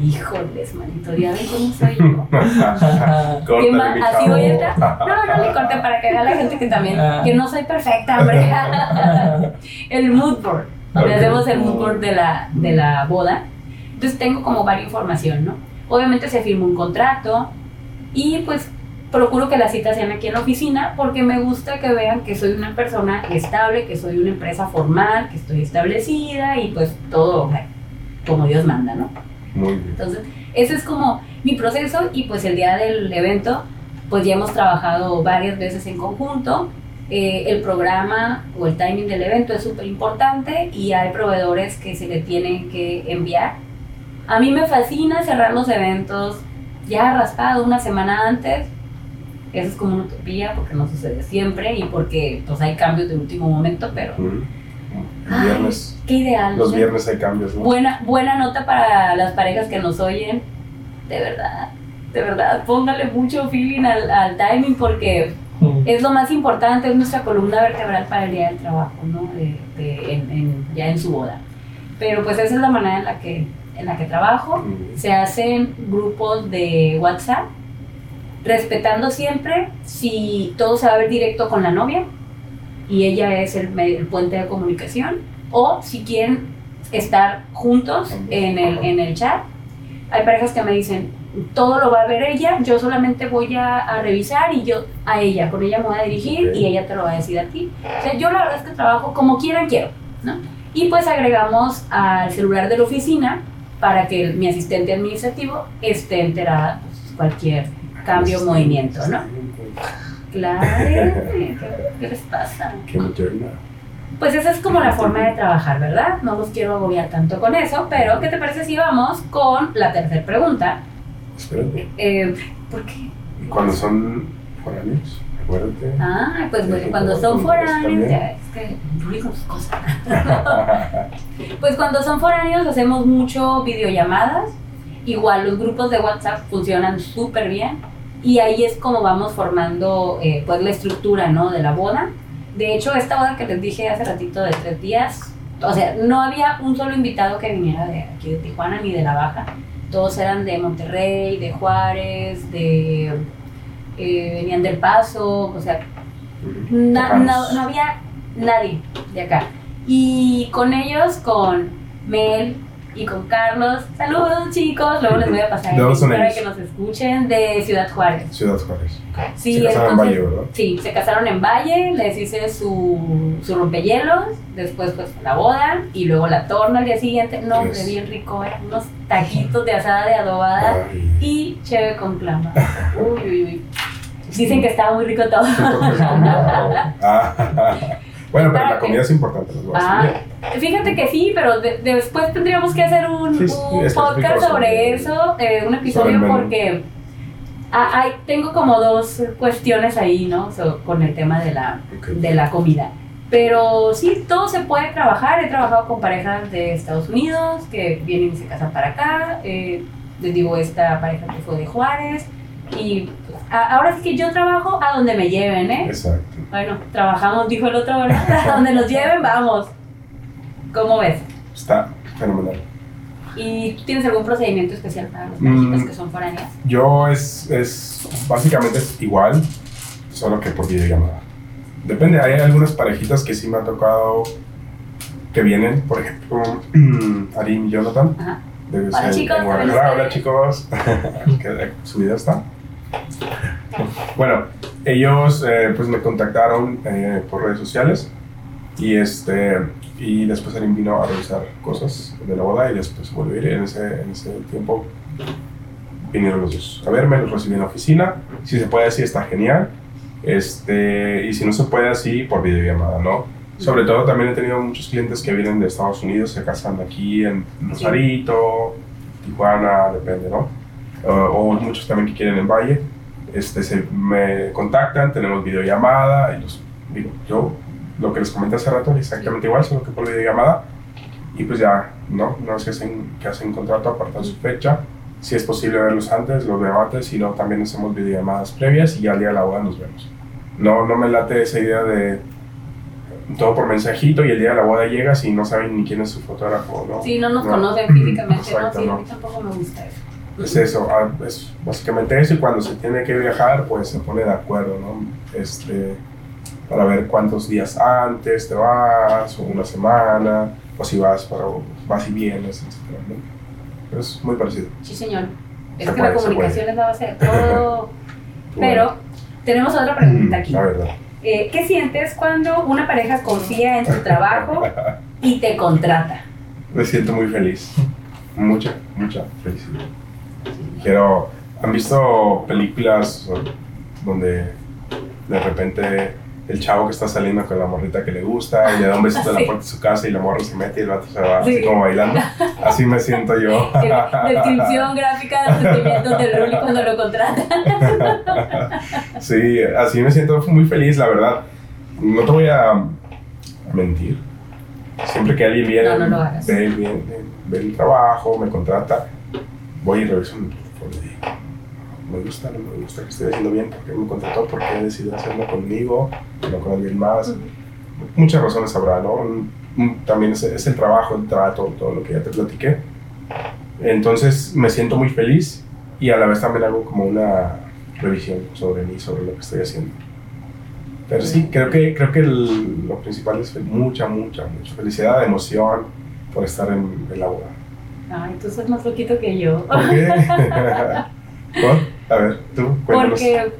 Speaker 1: híjoles manito, ya ven cómo soy yo. ¿Qué más? ¿Así voy a entrar? No, no le corte para que vea la gente que también,
Speaker 3: Ah.
Speaker 1: que no soy perfecta, hombre. el mood board, donde
Speaker 2: Ok.
Speaker 1: hacemos el mood board de la, de la boda. Entonces tengo como varia información, ¿no? Obviamente se firma un contrato y pues procuro que las citas sean aquí en la oficina porque me gusta que vean que soy una persona estable, que soy una empresa formal, que estoy establecida y pues todo como Dios manda, ¿no?
Speaker 2: Muy bien.
Speaker 1: Entonces, ese es como mi proceso y pues el día del evento, pues ya hemos trabajado varias veces en conjunto. eh, el programa o el timing del evento es súper importante y hay proveedores que se le tienen que enviar. A mí me fascina cerrar los eventos ya raspado una semana antes. Eso es como una utopía porque no sucede siempre y porque pues, hay cambios de último momento, pero...
Speaker 2: Mm. El
Speaker 1: Ay,
Speaker 2: viernes,
Speaker 1: qué ideal.
Speaker 2: los
Speaker 1: ¿no?
Speaker 2: viernes hay cambios, ¿no?
Speaker 1: Buena, buena nota para las parejas que nos oyen. De verdad, de verdad, póngale mucho feeling al, al timing porque
Speaker 3: Mm.
Speaker 1: es lo más importante, es nuestra columna vertebral para el día del trabajo, ¿no? De- de- en- en- ya en su boda. Pero pues esa es la manera en la que, en la que trabajo. Se hacen grupos de WhatsApp, respetando siempre si todo se va a ver directo con la novia y ella es el, el puente de comunicación, o si quieren estar juntos en el, en el chat. Hay parejas que me dicen, todo lo va a ver ella, yo solamente voy a, a revisar y yo a ella, con ella me voy a dirigir
Speaker 2: Ok.
Speaker 1: y ella te lo va a decir a ti. O sea, yo la verdad es que trabajo como quieran, quiero, ¿no? Y pues agregamos al celular de la oficina para que el- mi asistente administrativo esté enterada pues, cualquier cambio o movimiento, ¿no? Claro, ¿qué, qué les pasa?
Speaker 2: Qué moderna.
Speaker 1: Pues esa es como la forma de trabajar, ¿verdad? No los quiero agobiar tanto con eso, pero ¿qué te parece si vamos con la tercera pregunta?
Speaker 2: Espérate.
Speaker 1: Eh, ¿Por qué?
Speaker 2: ¿Y cuando son foráneos? Acuérdate.
Speaker 1: Ah, pues bueno, cuando son foráneos, ya es que sus cosas. Pues cuando son foráneos hacemos mucho videollamadas. Igual los grupos de WhatsApp funcionan súper bien. Y ahí es como vamos formando eh, pues la estructura ¿no? de la boda. De hecho, esta boda que les dije hace ratito de tres días, o sea, no había un solo invitado que viniera de aquí de Tijuana ni de La Baja. Todos eran de Monterrey, de Juárez, de... eh, venían del Paso, o sea, Na- no, no había nadie de acá. Y con ellos, con Mel y con Carlos, saludos chicos, luego les voy a pasar el
Speaker 2: ¿De dónde
Speaker 1: link
Speaker 2: son
Speaker 1: para que nos escuchen de Ciudad Juárez.
Speaker 2: Ciudad Juárez.
Speaker 1: Sí,
Speaker 2: Se casaron en
Speaker 1: entonces-
Speaker 2: Valle, ¿verdad?
Speaker 1: Sí, se casaron en Valle, les hice su, su rompehielos, después pues la boda y luego la torna al día siguiente. No,
Speaker 2: Yes.
Speaker 1: bien rico, ¿eh? unos taquitos de asada de adobada
Speaker 2: Ay.
Speaker 1: y cheve con clama. Uy, uy, uy. Dicen que estaba muy rico todo.
Speaker 2: Ah, bueno, pero
Speaker 1: ¿Para
Speaker 2: la comida es importante. Los
Speaker 1: Ah, fíjate que sí, pero de- de- después tendríamos que hacer un,
Speaker 2: Sí,
Speaker 1: podcast
Speaker 2: sobre-
Speaker 1: eso, eh, un episodio porque tengo como dos cuestiones ahí, ¿no? So, con el tema de la, de la comida. Pero sí, todo se puede trabajar. He trabajado con parejas de Estados Unidos que vienen y se casan para acá. eh, les digo, esta pareja que fue de Juárez. Y ahora sí que yo trabajo a donde me lleven, ¿eh?
Speaker 2: Exacto.
Speaker 1: Bueno, trabajamos, dijo el otro, ¿verdad? A donde nos lleven, vamos. ¿Cómo ves?
Speaker 2: Está fenomenal.
Speaker 1: ¿Y tú tienes algún procedimiento especial para los
Speaker 2: Mm.
Speaker 1: que son foráneas?
Speaker 2: Yo es, es básicamente es igual, solo que por videollamada. Depende, hay algunas parejitas que sí me ha tocado que vienen, por ejemplo, Arim y Jonathan.
Speaker 1: Ajá. Hola, chicos,
Speaker 2: en
Speaker 1: ¿cómo
Speaker 2: Guadalajara.
Speaker 1: están?
Speaker 2: Hola chicos, que su video está. Bueno, ellos eh, pues me contactaron eh, por redes sociales y este y después Arim vino a revisar cosas de la boda y después volvió a ir en ese, en ese tiempo vinieron los dos a verme, los recibí en la oficina, si se puede así está genial, este, y si no se puede así por videollamada, ¿no? Sobre todo también he tenido muchos clientes que vienen de Estados Unidos, se casan aquí en Rosarito, Tijuana, depende, ¿no? Uh, o muchos también que quieren en Valle, este, se me contactan, tenemos videollamada, y los, digo, yo lo que les comenté hace rato es exactamente igual, solo que por videollamada, y pues ya, ¿no? No es que hacen, que hacen contrato, apartan su fecha, si es posible verlos antes, los veo antes, si no, también hacemos videollamadas previas y ya al día de la boda nos vemos. No, no me late esa idea de todo por mensajito y el día de la boda llegas y no saben ni quién es su fotógrafo, ¿no?
Speaker 1: Sí, no nos
Speaker 2: No.
Speaker 1: conocen físicamente,
Speaker 2: Exacto,
Speaker 1: ¿no? Sí,
Speaker 2: no.
Speaker 1: a mí tampoco me gusta eso.
Speaker 2: Es eso, ah, es básicamente eso y cuando se tiene que viajar pues se pone de acuerdo, ¿no? Este, para ver cuántos días antes te vas, o una semana, o si vas, para, vas y vienes, etc. ¿no? Es muy parecido.
Speaker 1: Sí, señor. Es
Speaker 2: Se
Speaker 1: que
Speaker 2: puede,
Speaker 1: la comunicación es la base de todo.
Speaker 2: Bueno,
Speaker 1: Pero tenemos otra pregunta aquí.
Speaker 2: La verdad.
Speaker 1: Eh, ¿Qué sientes cuando una pareja confía en tu trabajo y te contrata?
Speaker 2: Me siento muy feliz. Mucha, mucha felicidad. Quiero. ¿Han visto películas donde de repente el chavo que está saliendo con la morrita que le gusta y le da un besito en la puerta de su casa y la morra se mete y el vato se va así
Speaker 1: Sí.
Speaker 2: como bailando. Así me siento yo.
Speaker 1: Descripción gráfica de los sentimientos del Ruli cuando lo contrata.
Speaker 2: Sí, así me siento muy feliz, la verdad. No te voy a mentir. Siempre que alguien viene,
Speaker 1: No, no
Speaker 2: ve, ve- ve el trabajo, me contrata, voy y reviso mi me gusta, no me gusta que estoy haciendo bien, porque me contrató, porque he decidido hacerlo conmigo, no con alguien más. Muchas razones habrá, ¿no? También es, es el trabajo, el trato, todo lo que ya te platiqué. Entonces me siento muy feliz y a la vez también hago como una revisión sobre mí, sobre lo que estoy haciendo. Pero sí, creo que, creo que el- lo principal es mucha, mucha, mucha felicidad, emoción por estar en, en la boda.
Speaker 1: Ay, tú sos más loquito que yo.
Speaker 2: ¿Por qué? ¿Por? A ver, tú, cuéntanos.
Speaker 1: Porque,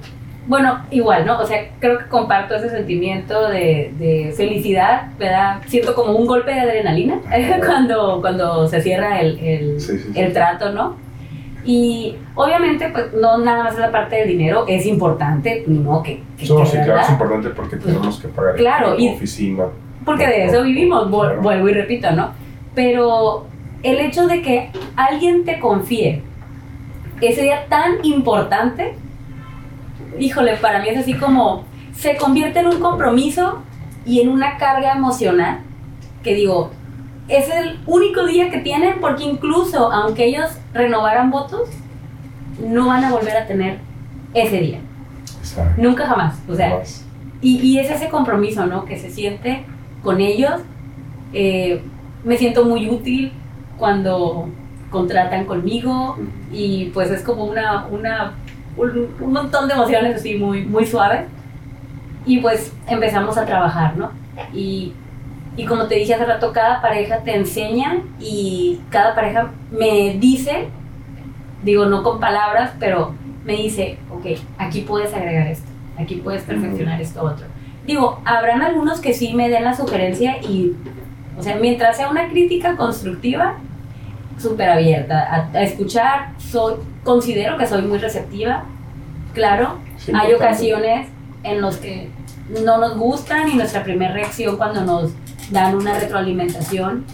Speaker 1: bueno, igual, ¿no? O sea, creo que comparto ese sentimiento de, de felicidad, ¿verdad? Siento como un golpe de adrenalina cuando, cuando se cierra el, el,
Speaker 2: Sí, sí, sí.
Speaker 1: el trato, ¿no? Y obviamente, pues no nada más es la parte del dinero, es importante, ¿no? Que, que, que,
Speaker 2: sí, claro, es importante porque tenemos que pagar
Speaker 1: Claro,
Speaker 2: el
Speaker 1: y-
Speaker 2: oficina.
Speaker 1: Porque de eso vivimos,
Speaker 2: Claro.
Speaker 1: vuelvo y repito, ¿no? Pero el hecho de que alguien te confíe ese día tan importante, híjole, para mí es así como se convierte en un compromiso y en una carga emocional que digo, es el único día que tienen porque incluso aunque ellos renovaran votos, no van a volver a tener ese día.
Speaker 2: Exacto.
Speaker 1: Nunca jamás. O sea, y, y es ese compromiso, ¿no? Que se siente con ellos. Eh, me siento muy útil cuando contratan conmigo y pues es como una, una un, un montón de emociones así muy, muy suaves. Y pues empezamos a trabajar, ¿no? Y, y como te dije hace rato, cada pareja te enseña y cada pareja me dice, digo no con palabras, pero me dice, ok, aquí puedes agregar esto, aquí puedes perfeccionar esto otro. Digo, habrán algunos que sí me den la sugerencia y, o sea, mientras sea una crítica constructiva, súper abierta a, a escuchar, soy, considero que soy muy receptiva, claro,
Speaker 2: Sí,
Speaker 1: hay ocasiones en los que no nos gustan y nuestra primera reacción cuando nos dan una retroalimentación,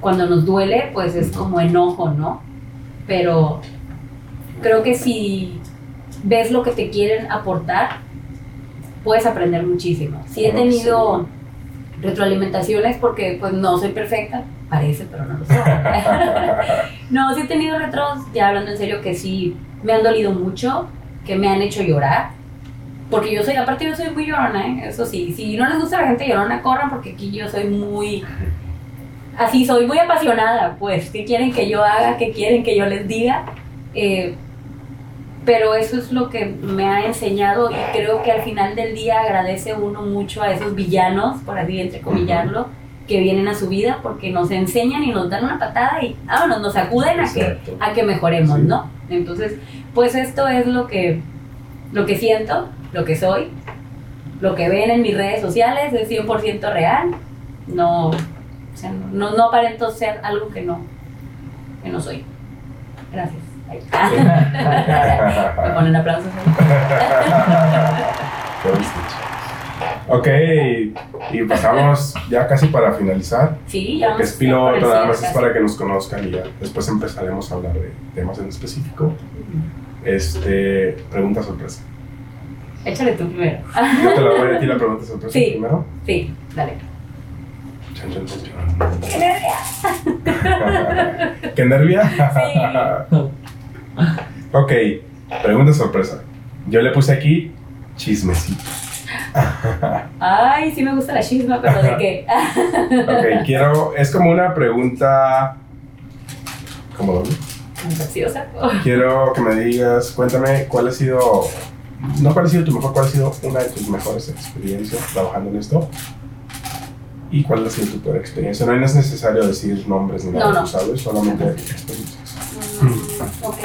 Speaker 1: cuando nos duele, pues es como enojo, ¿no? Pero creo que si ves lo que te quieren aportar, puedes aprender muchísimo. Sí he tenido retroalimentaciones porque pues no soy perfecta, parece, pero no lo soy. no, sí he tenido retros, ya hablando en serio, que sí me han dolido mucho, que me han hecho llorar. Porque yo soy, aparte yo soy muy llorona, ¿eh? eso sí. Si no les gusta la gente llorona, corran porque aquí yo soy muy... Así soy, muy apasionada, pues. ¿Qué quieren que yo haga? ¿Qué quieren que yo les diga? Eh, pero eso es lo que me ha enseñado y creo que al final del día agradece uno mucho a esos villanos, por así entrecomillarlo, que vienen a su vida porque nos enseñan y nos dan una patada y vámonos, nos acuden a que, a que mejoremos,
Speaker 2: Sí.
Speaker 1: ¿no? Entonces, pues esto es lo que, lo que siento, lo que soy, lo que ven en mis redes sociales es 100% real, no, o sea, no, no aparento ser algo que no, que no soy. Gracias. Me ponen aplausos.
Speaker 2: Ok, y pasamos ya casi para finalizar.
Speaker 1: Sí, ya
Speaker 2: es piloto, nada más es para que nos conozcan y ya después empezaremos a hablar de temas en específico. Este, pregunta sorpresa.
Speaker 1: Échale tú primero.
Speaker 2: Yo te la doy a ti la pregunta sorpresa
Speaker 1: Sí.
Speaker 2: primero.
Speaker 1: Sí, dale.
Speaker 2: Chan, chan, chan, chan.
Speaker 1: ¡Qué nervia!
Speaker 2: ¿Qué nervia? Ok, pregunta sorpresa. Yo le puse aquí chismecito.
Speaker 1: Ay, sí me gusta la chisma, pero ¿de qué?
Speaker 2: Ok, quiero, es como una pregunta, ¿cómo?
Speaker 1: Ansiosa.
Speaker 2: Quiero que me digas, cuéntame cuál ha sido, no cuál ha sido tu mejor, cuál ha sido una de tus mejores experiencias trabajando en esto. ¿Y cuál ha sido tu peor experiencia? No es necesario decir nombres ni nada,
Speaker 1: No, no.
Speaker 2: sabes, solamente experiencias.
Speaker 1: Ok.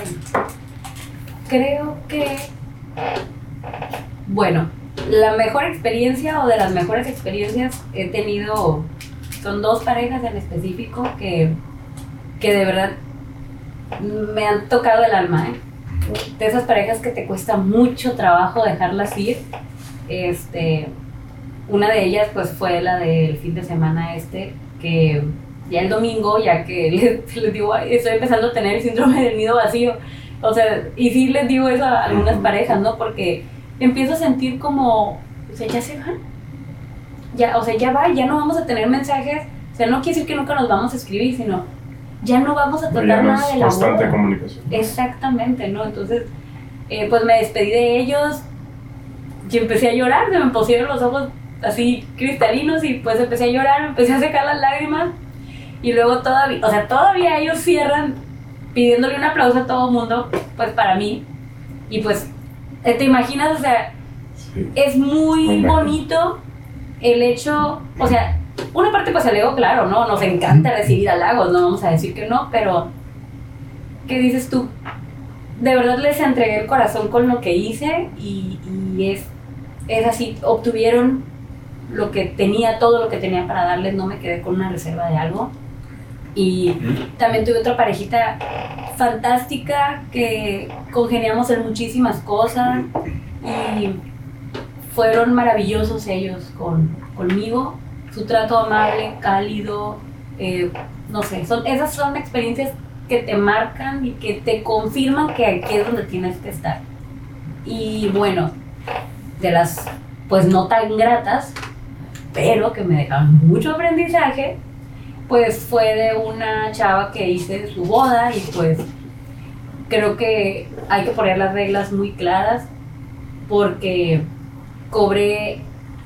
Speaker 1: Creo que. Bueno, la mejor experiencia o de las mejores experiencias he tenido. Son dos parejas en específico que, que de verdad me han tocado el alma. ¿eh? De esas parejas que te cuesta mucho trabajo dejarlas ir. Este, Una de ellas pues fue la del fin de semana este, que ya el domingo, ya que les, les digo, "Ay, estoy empezando a tener el síndrome del nido vacío. O sea, y sí les digo eso a algunas parejas, ¿no? Porque empiezo a sentir como, o sea, ya se van. Ya, o sea, ya va, ya no vamos a tener mensajes. O sea, no quiere decir que nunca nos vamos a escribir, sino ya no vamos a tratar nada de la
Speaker 2: constante
Speaker 1: boda.
Speaker 2: comunicación.
Speaker 1: Exactamente, ¿no? Entonces, eh, pues me despedí de ellos y empecé a llorar, se me pusieron los ojos así cristalinos y pues empecé a llorar, empecé a secar las lágrimas y luego todavía, o sea, todavía ellos cierran pidiéndole un aplauso a todo el mundo, pues para mí. Y pues, eh, te imaginas, o sea,
Speaker 2: Sí.
Speaker 1: es muy bonito el hecho, o sea, una parte pues el ego, claro, ¿no? Nos encanta recibir halagos, no vamos a decir que no, pero ¿qué dices tú? De verdad les entregué el corazón con lo que hice y, y es, es así, obtuvieron lo que tenía, todo lo que tenía para darles, no me quedé con una reserva de algo. Y también tuve otra parejita fantástica que congeniamos en muchísimas cosas y fueron maravillosos ellos con, conmigo. Su trato amable, cálido, eh, no sé, son, esas son experiencias que te marcan y que te confirman que aquí es donde tienes que estar. Y bueno, de las pues no tan gratas, pero que me dejaron mucho aprendizaje, pues fue de una chava que hice su boda y pues creo que hay que poner las reglas muy claras porque cobré,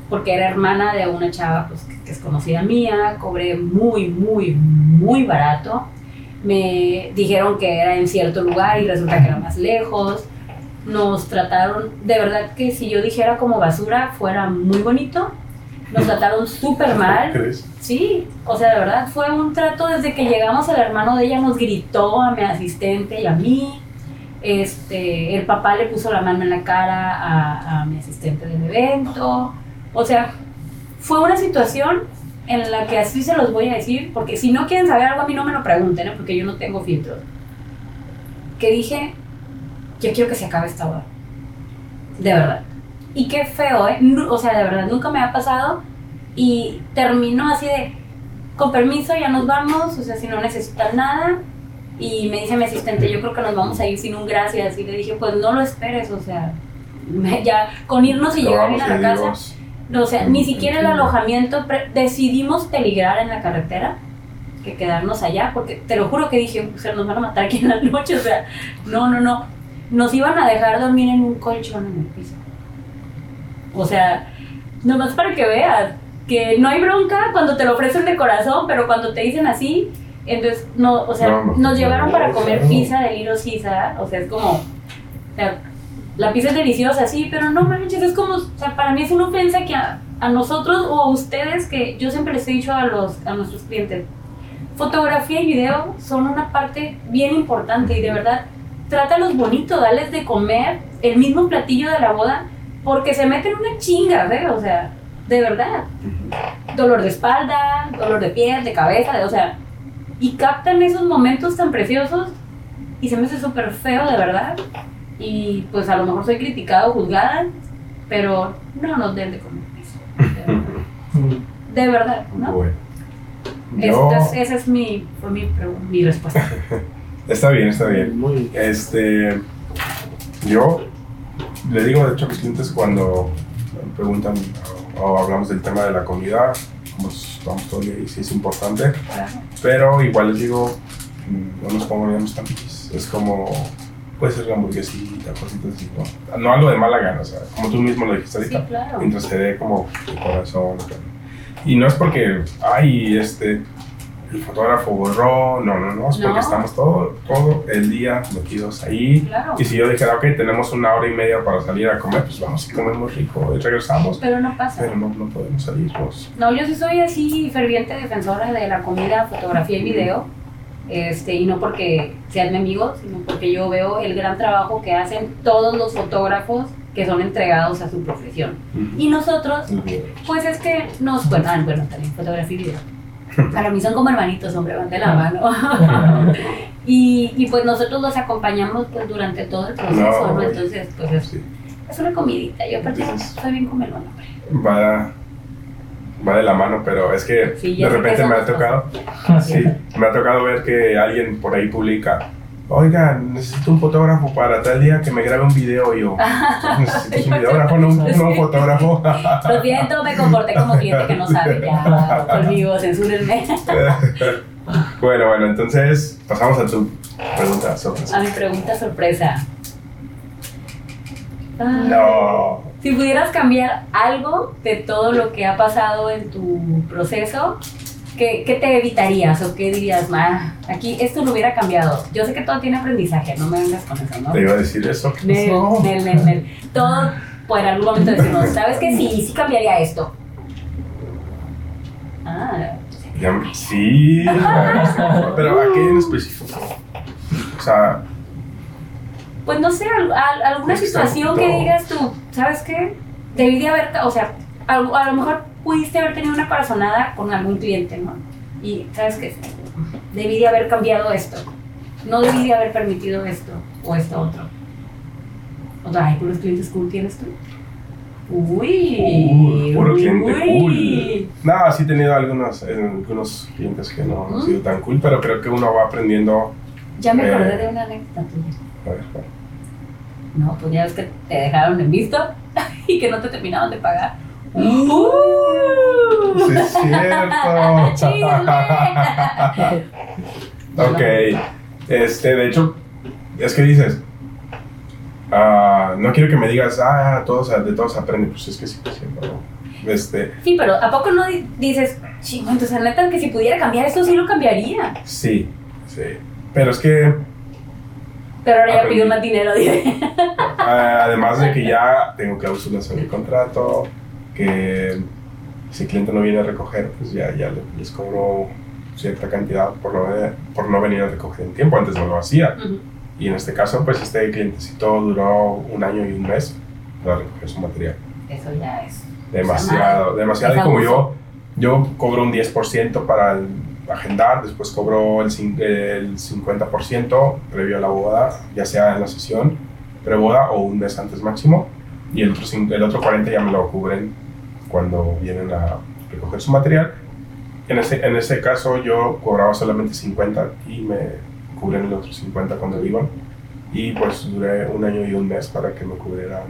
Speaker 1: porque era hermana de una chava pues, que, que es conocida mía, cobré muy, muy, muy barato. Me dijeron que era en cierto lugar y resulta que era más lejos. Nos trataron, de verdad que si yo dijera como basura, fuera muy bonito. Nos trataron súper mal.
Speaker 2: ¿Crees?
Speaker 1: Sí, o sea, de verdad fue un trato desde que llegamos, el hermano de ella nos gritó a mi asistente y a mí. Este, el papá le puso la mano en la cara a, a mi asistente del evento. O sea, fue una situación en la que así se los voy a decir, porque si no quieren saber algo a mí no me lo pregunten, ¿eh? porque yo no tengo filtros. Que dije, yo quiero que se acabe esta boda. De verdad. Y qué feo, ¿eh? O sea, de verdad, nunca me ha pasado. Y terminó así de, con permiso, ya nos vamos, o sea, si no necesitan nada. Y me dice mi asistente, yo creo que nos vamos a ir sin un gracias. Y le dije, pues no lo esperes, o sea, ya con irnos y llegar bien a la casa. No, o sea, ni siquiera el alojamiento, decidimos peligrar en la carretera que quedarnos allá, porque te lo juro que dije, o sea, nos van a matar aquí en la noche, o sea, no, no, no, nos iban a dejar dormir en un colchón en el piso. O sea, nomás para que veas que no hay bronca cuando te lo ofrecen de corazón, pero cuando te dicen así, entonces, no, o sea,
Speaker 2: No, no,
Speaker 1: nos llevaron
Speaker 2: no,
Speaker 1: para comer
Speaker 2: no.
Speaker 1: pizza de Little Caesar, o sea, es como, o sea, la pizza es deliciosa, sí, pero no manches, es como, o sea, para mí es una ofensa que a, a nosotros o a ustedes, que yo siempre les he dicho a, los, a nuestros clientes, fotografía y video son una parte bien importante y de verdad, trátalos bonito, dales de comer el mismo platillo de la boda, porque se meten una chinga, ¿ves? O sea, de verdad. Dolor de espalda, dolor de piel, de cabeza, de- o sea, y captan esos momentos tan preciosos y se me hace súper feo, de verdad. Y pues a lo mejor soy criticada o juzgada, pero no nos den de comer eso. De verdad, ¿no?
Speaker 2: Bueno. Yo,
Speaker 1: Esta es- esa es mi, fue mi, mi respuesta.
Speaker 2: está bien, está bien.
Speaker 3: Muy
Speaker 2: Este, yo le digo de hecho a mis clientes cuando me preguntan o, o hablamos del tema de la comida, como vamos todo el día y sí es importante, pero igual les digo, mm, no nos pongamos tan. Es como, puede ser la hamburguesita, cositas así, ¿no? No algo de mala gana, o sea, como tú mismo lo dijiste
Speaker 1: Sí,
Speaker 2: ahorita,
Speaker 1: claro.
Speaker 2: mientras se dé como de corazón. Y no es porque, ay, este, el fotógrafo borró, no, no, no, es porque
Speaker 1: No.
Speaker 2: estamos todo, todo el día metidos ahí.
Speaker 1: Claro.
Speaker 2: Y si yo dijera, ok, tenemos una hora y media para salir a comer, pues vamos y comemos rico y regresamos.
Speaker 1: Pero no pasa.
Speaker 2: Pero no, no podemos salirnos.
Speaker 1: No, yo sí soy así ferviente defensora de la comida, fotografía y video. Este, y no porque sean mi amigo, sino porque yo veo el gran trabajo que hacen todos los fotógrafos que son entregados a su profesión. Y nosotros, pues es que nos, bueno, ah, bueno, también fotografía y video. Para mí son como hermanitos, hombre, van de la mano. y, y pues nosotros los acompañamos pues durante todo el proceso,
Speaker 2: No.
Speaker 1: Entonces, pues es,
Speaker 2: Sí.
Speaker 1: es una comidita. Yo aparte soy bien comelona, hombre.
Speaker 2: Va, va de la mano, pero es que
Speaker 1: Sí,
Speaker 2: de repente me ha tocado, sí, me ha tocado ver que alguien por ahí publica, oiga, necesito un fotógrafo para tal día que me grabe un video y yo, necesito un videógrafo, no un, no un fotógrafo.
Speaker 1: Lo siento, me comporté como cliente que no sabe ya conmigo, censúrenme.
Speaker 2: bueno, bueno, entonces pasamos a tu pregunta, sorpresa.
Speaker 1: A mi pregunta sorpresa. Ay,
Speaker 2: No.
Speaker 1: Si pudieras cambiar algo de todo lo que ha pasado en tu proceso, ¿qué, qué te evitarías o qué dirías, "Ah, aquí esto lo hubiera cambiado? Yo sé que todo tiene aprendizaje, no me vengas con eso, ¿no?
Speaker 2: Te iba a decir eso. ¿qué
Speaker 1: Nel? Nel, Nel, Nel. Todo por algún momento decimos, ¿sabes qué? Sí, sí cambiaría esto. Ah,
Speaker 2: Ya- sí, pero ¿a qué en específico? O sea,
Speaker 1: pues no sé, al- al- alguna situación que digas tú, ¿sabes qué? Debí de haber, o sea, a, a lo mejor pudiste haber tenido una corazonada con algún cliente, ¿no? Y, ¿sabes qué? Debí de haber cambiado esto. No debí de haber permitido esto o esto otro. O sea, ay, puros clientes cool tienes tú. Uy,
Speaker 2: puro cliente
Speaker 1: uy.
Speaker 2: cool. No, sí he tenido algunos, eh, algunos clientes que no han sido tan cool, pero creo que uno va aprendiendo.
Speaker 1: Ya me
Speaker 2: Eh.
Speaker 1: acordé de una anécdota tuya.
Speaker 2: A ver, a ver.
Speaker 1: No, pues ya ves que te dejaron en visto y que no te terminaban de pagar.
Speaker 2: Sí, es cierto. Ok, este, de hecho, es que dices, ah, no quiero que me digas, ah, todos, de todos aprende, pues es que sí, sí, no. Este,
Speaker 1: Sí, pero ¿a poco no di- dices, chingo, entonces neta que si pudiera cambiar esto sí lo cambiaría?
Speaker 2: sí, sí, pero es que
Speaker 1: Pero ahora ya pido más dinero, dime.
Speaker 2: Ah, además de que ya tengo cláusulas en el contrato, que si el cliente no viene a recoger, pues ya, ya le- les cobro cierta cantidad por no, por no venir a recoger en tiempo, antes no lo hacía. Y en este caso, pues este clientecito duró un año y un mes para recoger su material.
Speaker 1: Eso ya es.
Speaker 2: Demasiado, demasiado.
Speaker 1: es
Speaker 2: Y como
Speaker 1: abuso.
Speaker 2: yo, yo cobro un 10% para agendar, después cobro el, el 50% previo a la boda, ya sea en la sesión preboda o un mes antes máximo, y el otro, el otro 40% ya me lo cubren cuando vienen a recoger su material. En ese, en ese caso yo cobraba solamente 50 y me cubren el otro 50 cuando iban. Y pues duré un año y un mes para que me cubrieran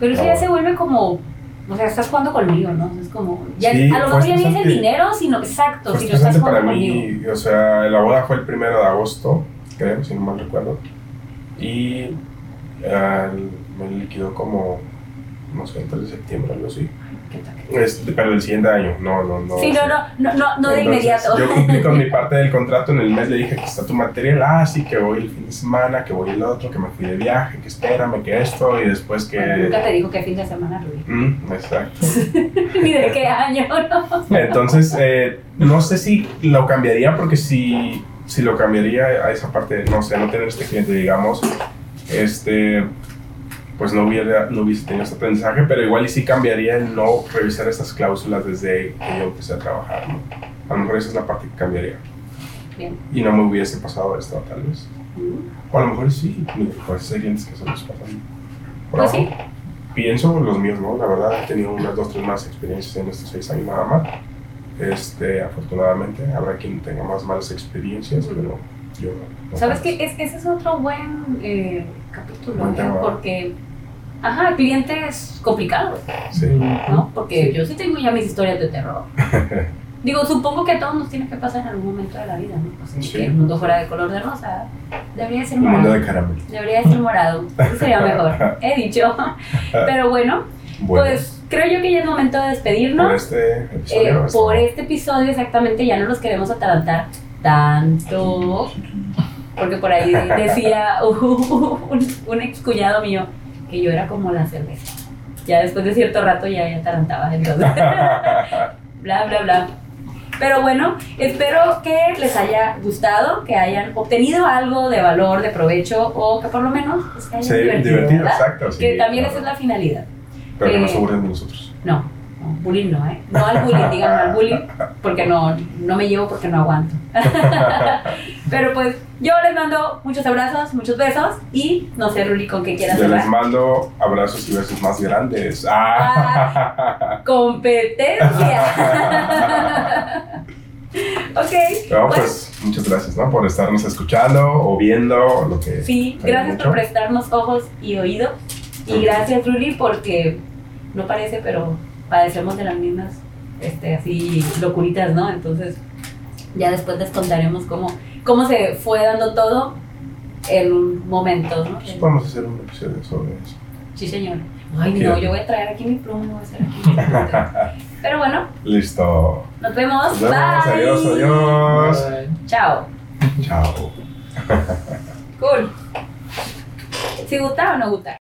Speaker 1: Pero eso ya se vuelve como, o sea, estás jugando conmigo, ¿no? Es como, ya,
Speaker 2: Sí,
Speaker 1: a lo mejor ya ni es el dinero, sino, exacto, si lo estás
Speaker 2: estresante para
Speaker 1: jugando conmigo.
Speaker 2: mí, o sea, la boda fue el primero de agosto, creo, si no mal recuerdo. Y eh, me liquidó como, no sé, el 3 de septiembre, algo así. Es- pero del siguiente año, no, no, no.
Speaker 1: Sí, no, no, no, no, no de inmediato.
Speaker 2: Yo cumplí con mi parte del contrato en el mes, le dije que está tu material, ah, sí, que voy el fin de semana, que voy el otro, que me fui de viaje, que espérame, que esto, y después que...
Speaker 1: Bueno, nunca te dijo qué fin de semana, Rubí.
Speaker 2: Mm, exacto.
Speaker 1: Ni de qué año, ¿no?
Speaker 2: Entonces, eh, no sé si lo cambiaría, porque si, si lo cambiaría a esa parte, no sé, no tener este cliente, digamos, este, pues no, hubiera, no hubiese tenido este aprendizaje, pero igual y sí cambiaría el no revisar estas cláusulas desde que yo empecé a trabajar. ¿no? A lo mejor esa es la parte que cambiaría.
Speaker 1: Bien.
Speaker 2: Y no me hubiese pasado esto, tal vez.
Speaker 1: Mm.
Speaker 2: O a lo mejor sí, pues hay clientes que se los pasan.
Speaker 1: Pues sí.
Speaker 2: Pienso los míos, ¿no? La verdad, he tenido unas dos, tres más experiencias en estos seis años nada más. Este, afortunadamente, habrá quien tenga más malas experiencias, pero yo no.
Speaker 1: ¿Sabes qué? Es, ese es otro buen eh, capítulo, porque, ajá, clientes complicados,
Speaker 2: Sí.
Speaker 1: ¿no? Porque yo sí tengo ya mis historias de terror. Digo, supongo que a todos nos tiene que pasar en algún momento de la vida, ¿no? Pues,
Speaker 2: Sí.
Speaker 1: que el mundo fuera de color de rosa, debería ser
Speaker 2: Un mundo
Speaker 1: morado.
Speaker 2: de caramelo.
Speaker 1: Debería ser morado, Eso sería mejor, he dicho. Pero bueno,
Speaker 2: Bueno,
Speaker 1: pues creo yo que ya es momento de
Speaker 2: por
Speaker 1: despedirnos.
Speaker 2: este episodio.
Speaker 1: Eh, por este episodio exactamente ya no los queremos atarantar tanto, porque por ahí decía un, un ex cuñado mío que yo era como la cerveza. Ya después de cierto rato ya me atarantaba, entonces bla, bla, bla. Pero bueno, espero que les haya gustado, que hayan obtenido algo de valor, de provecho, o que por lo menos se hayan
Speaker 2: Sí,
Speaker 1: divertido,
Speaker 2: divertido, exacto. sí,
Speaker 1: que también
Speaker 2: claro.
Speaker 1: esa es la finalidad.
Speaker 2: Pero que no se
Speaker 1: eh,
Speaker 2: aburren de nosotros.
Speaker 1: No, no, bullying no, ¿eh? No al bullying, díganme al bullying, porque no, no me llevo porque no aguanto. Pero pues yo les mando muchos abrazos, muchos besos y no sé, Ruli, con qué quieras
Speaker 2: Yo les mando abrazos y besos más grandes. Ah.
Speaker 1: Competencia. ok.
Speaker 2: No,
Speaker 1: pues,
Speaker 2: pues muchas gracias, ¿no? Por estarnos escuchando o viendo lo que.
Speaker 1: sí, gracias
Speaker 2: mucho.
Speaker 1: por prestarnos ojos y oídos. Y gracias, Ruli, porque no parece, pero padecemos de las mismas, este, así, locuritas, ¿no? Entonces, ya después les contaremos cómo, cómo se fue dando todo en un momento, ¿no?
Speaker 2: Pues Podemos hacer un episodio sobre eso.
Speaker 1: Sí, señor. Ay, no, yo voy a traer aquí mi pluma, voy a hacer aquí mi pluma. Pero bueno,
Speaker 2: Listo.
Speaker 1: nos vemos.
Speaker 2: Nos vemos.
Speaker 1: Bye.
Speaker 2: Adiós, adiós.
Speaker 3: Bye.
Speaker 1: Chao.
Speaker 2: Chao.
Speaker 1: Cool. ¿Si gusta o no gusta?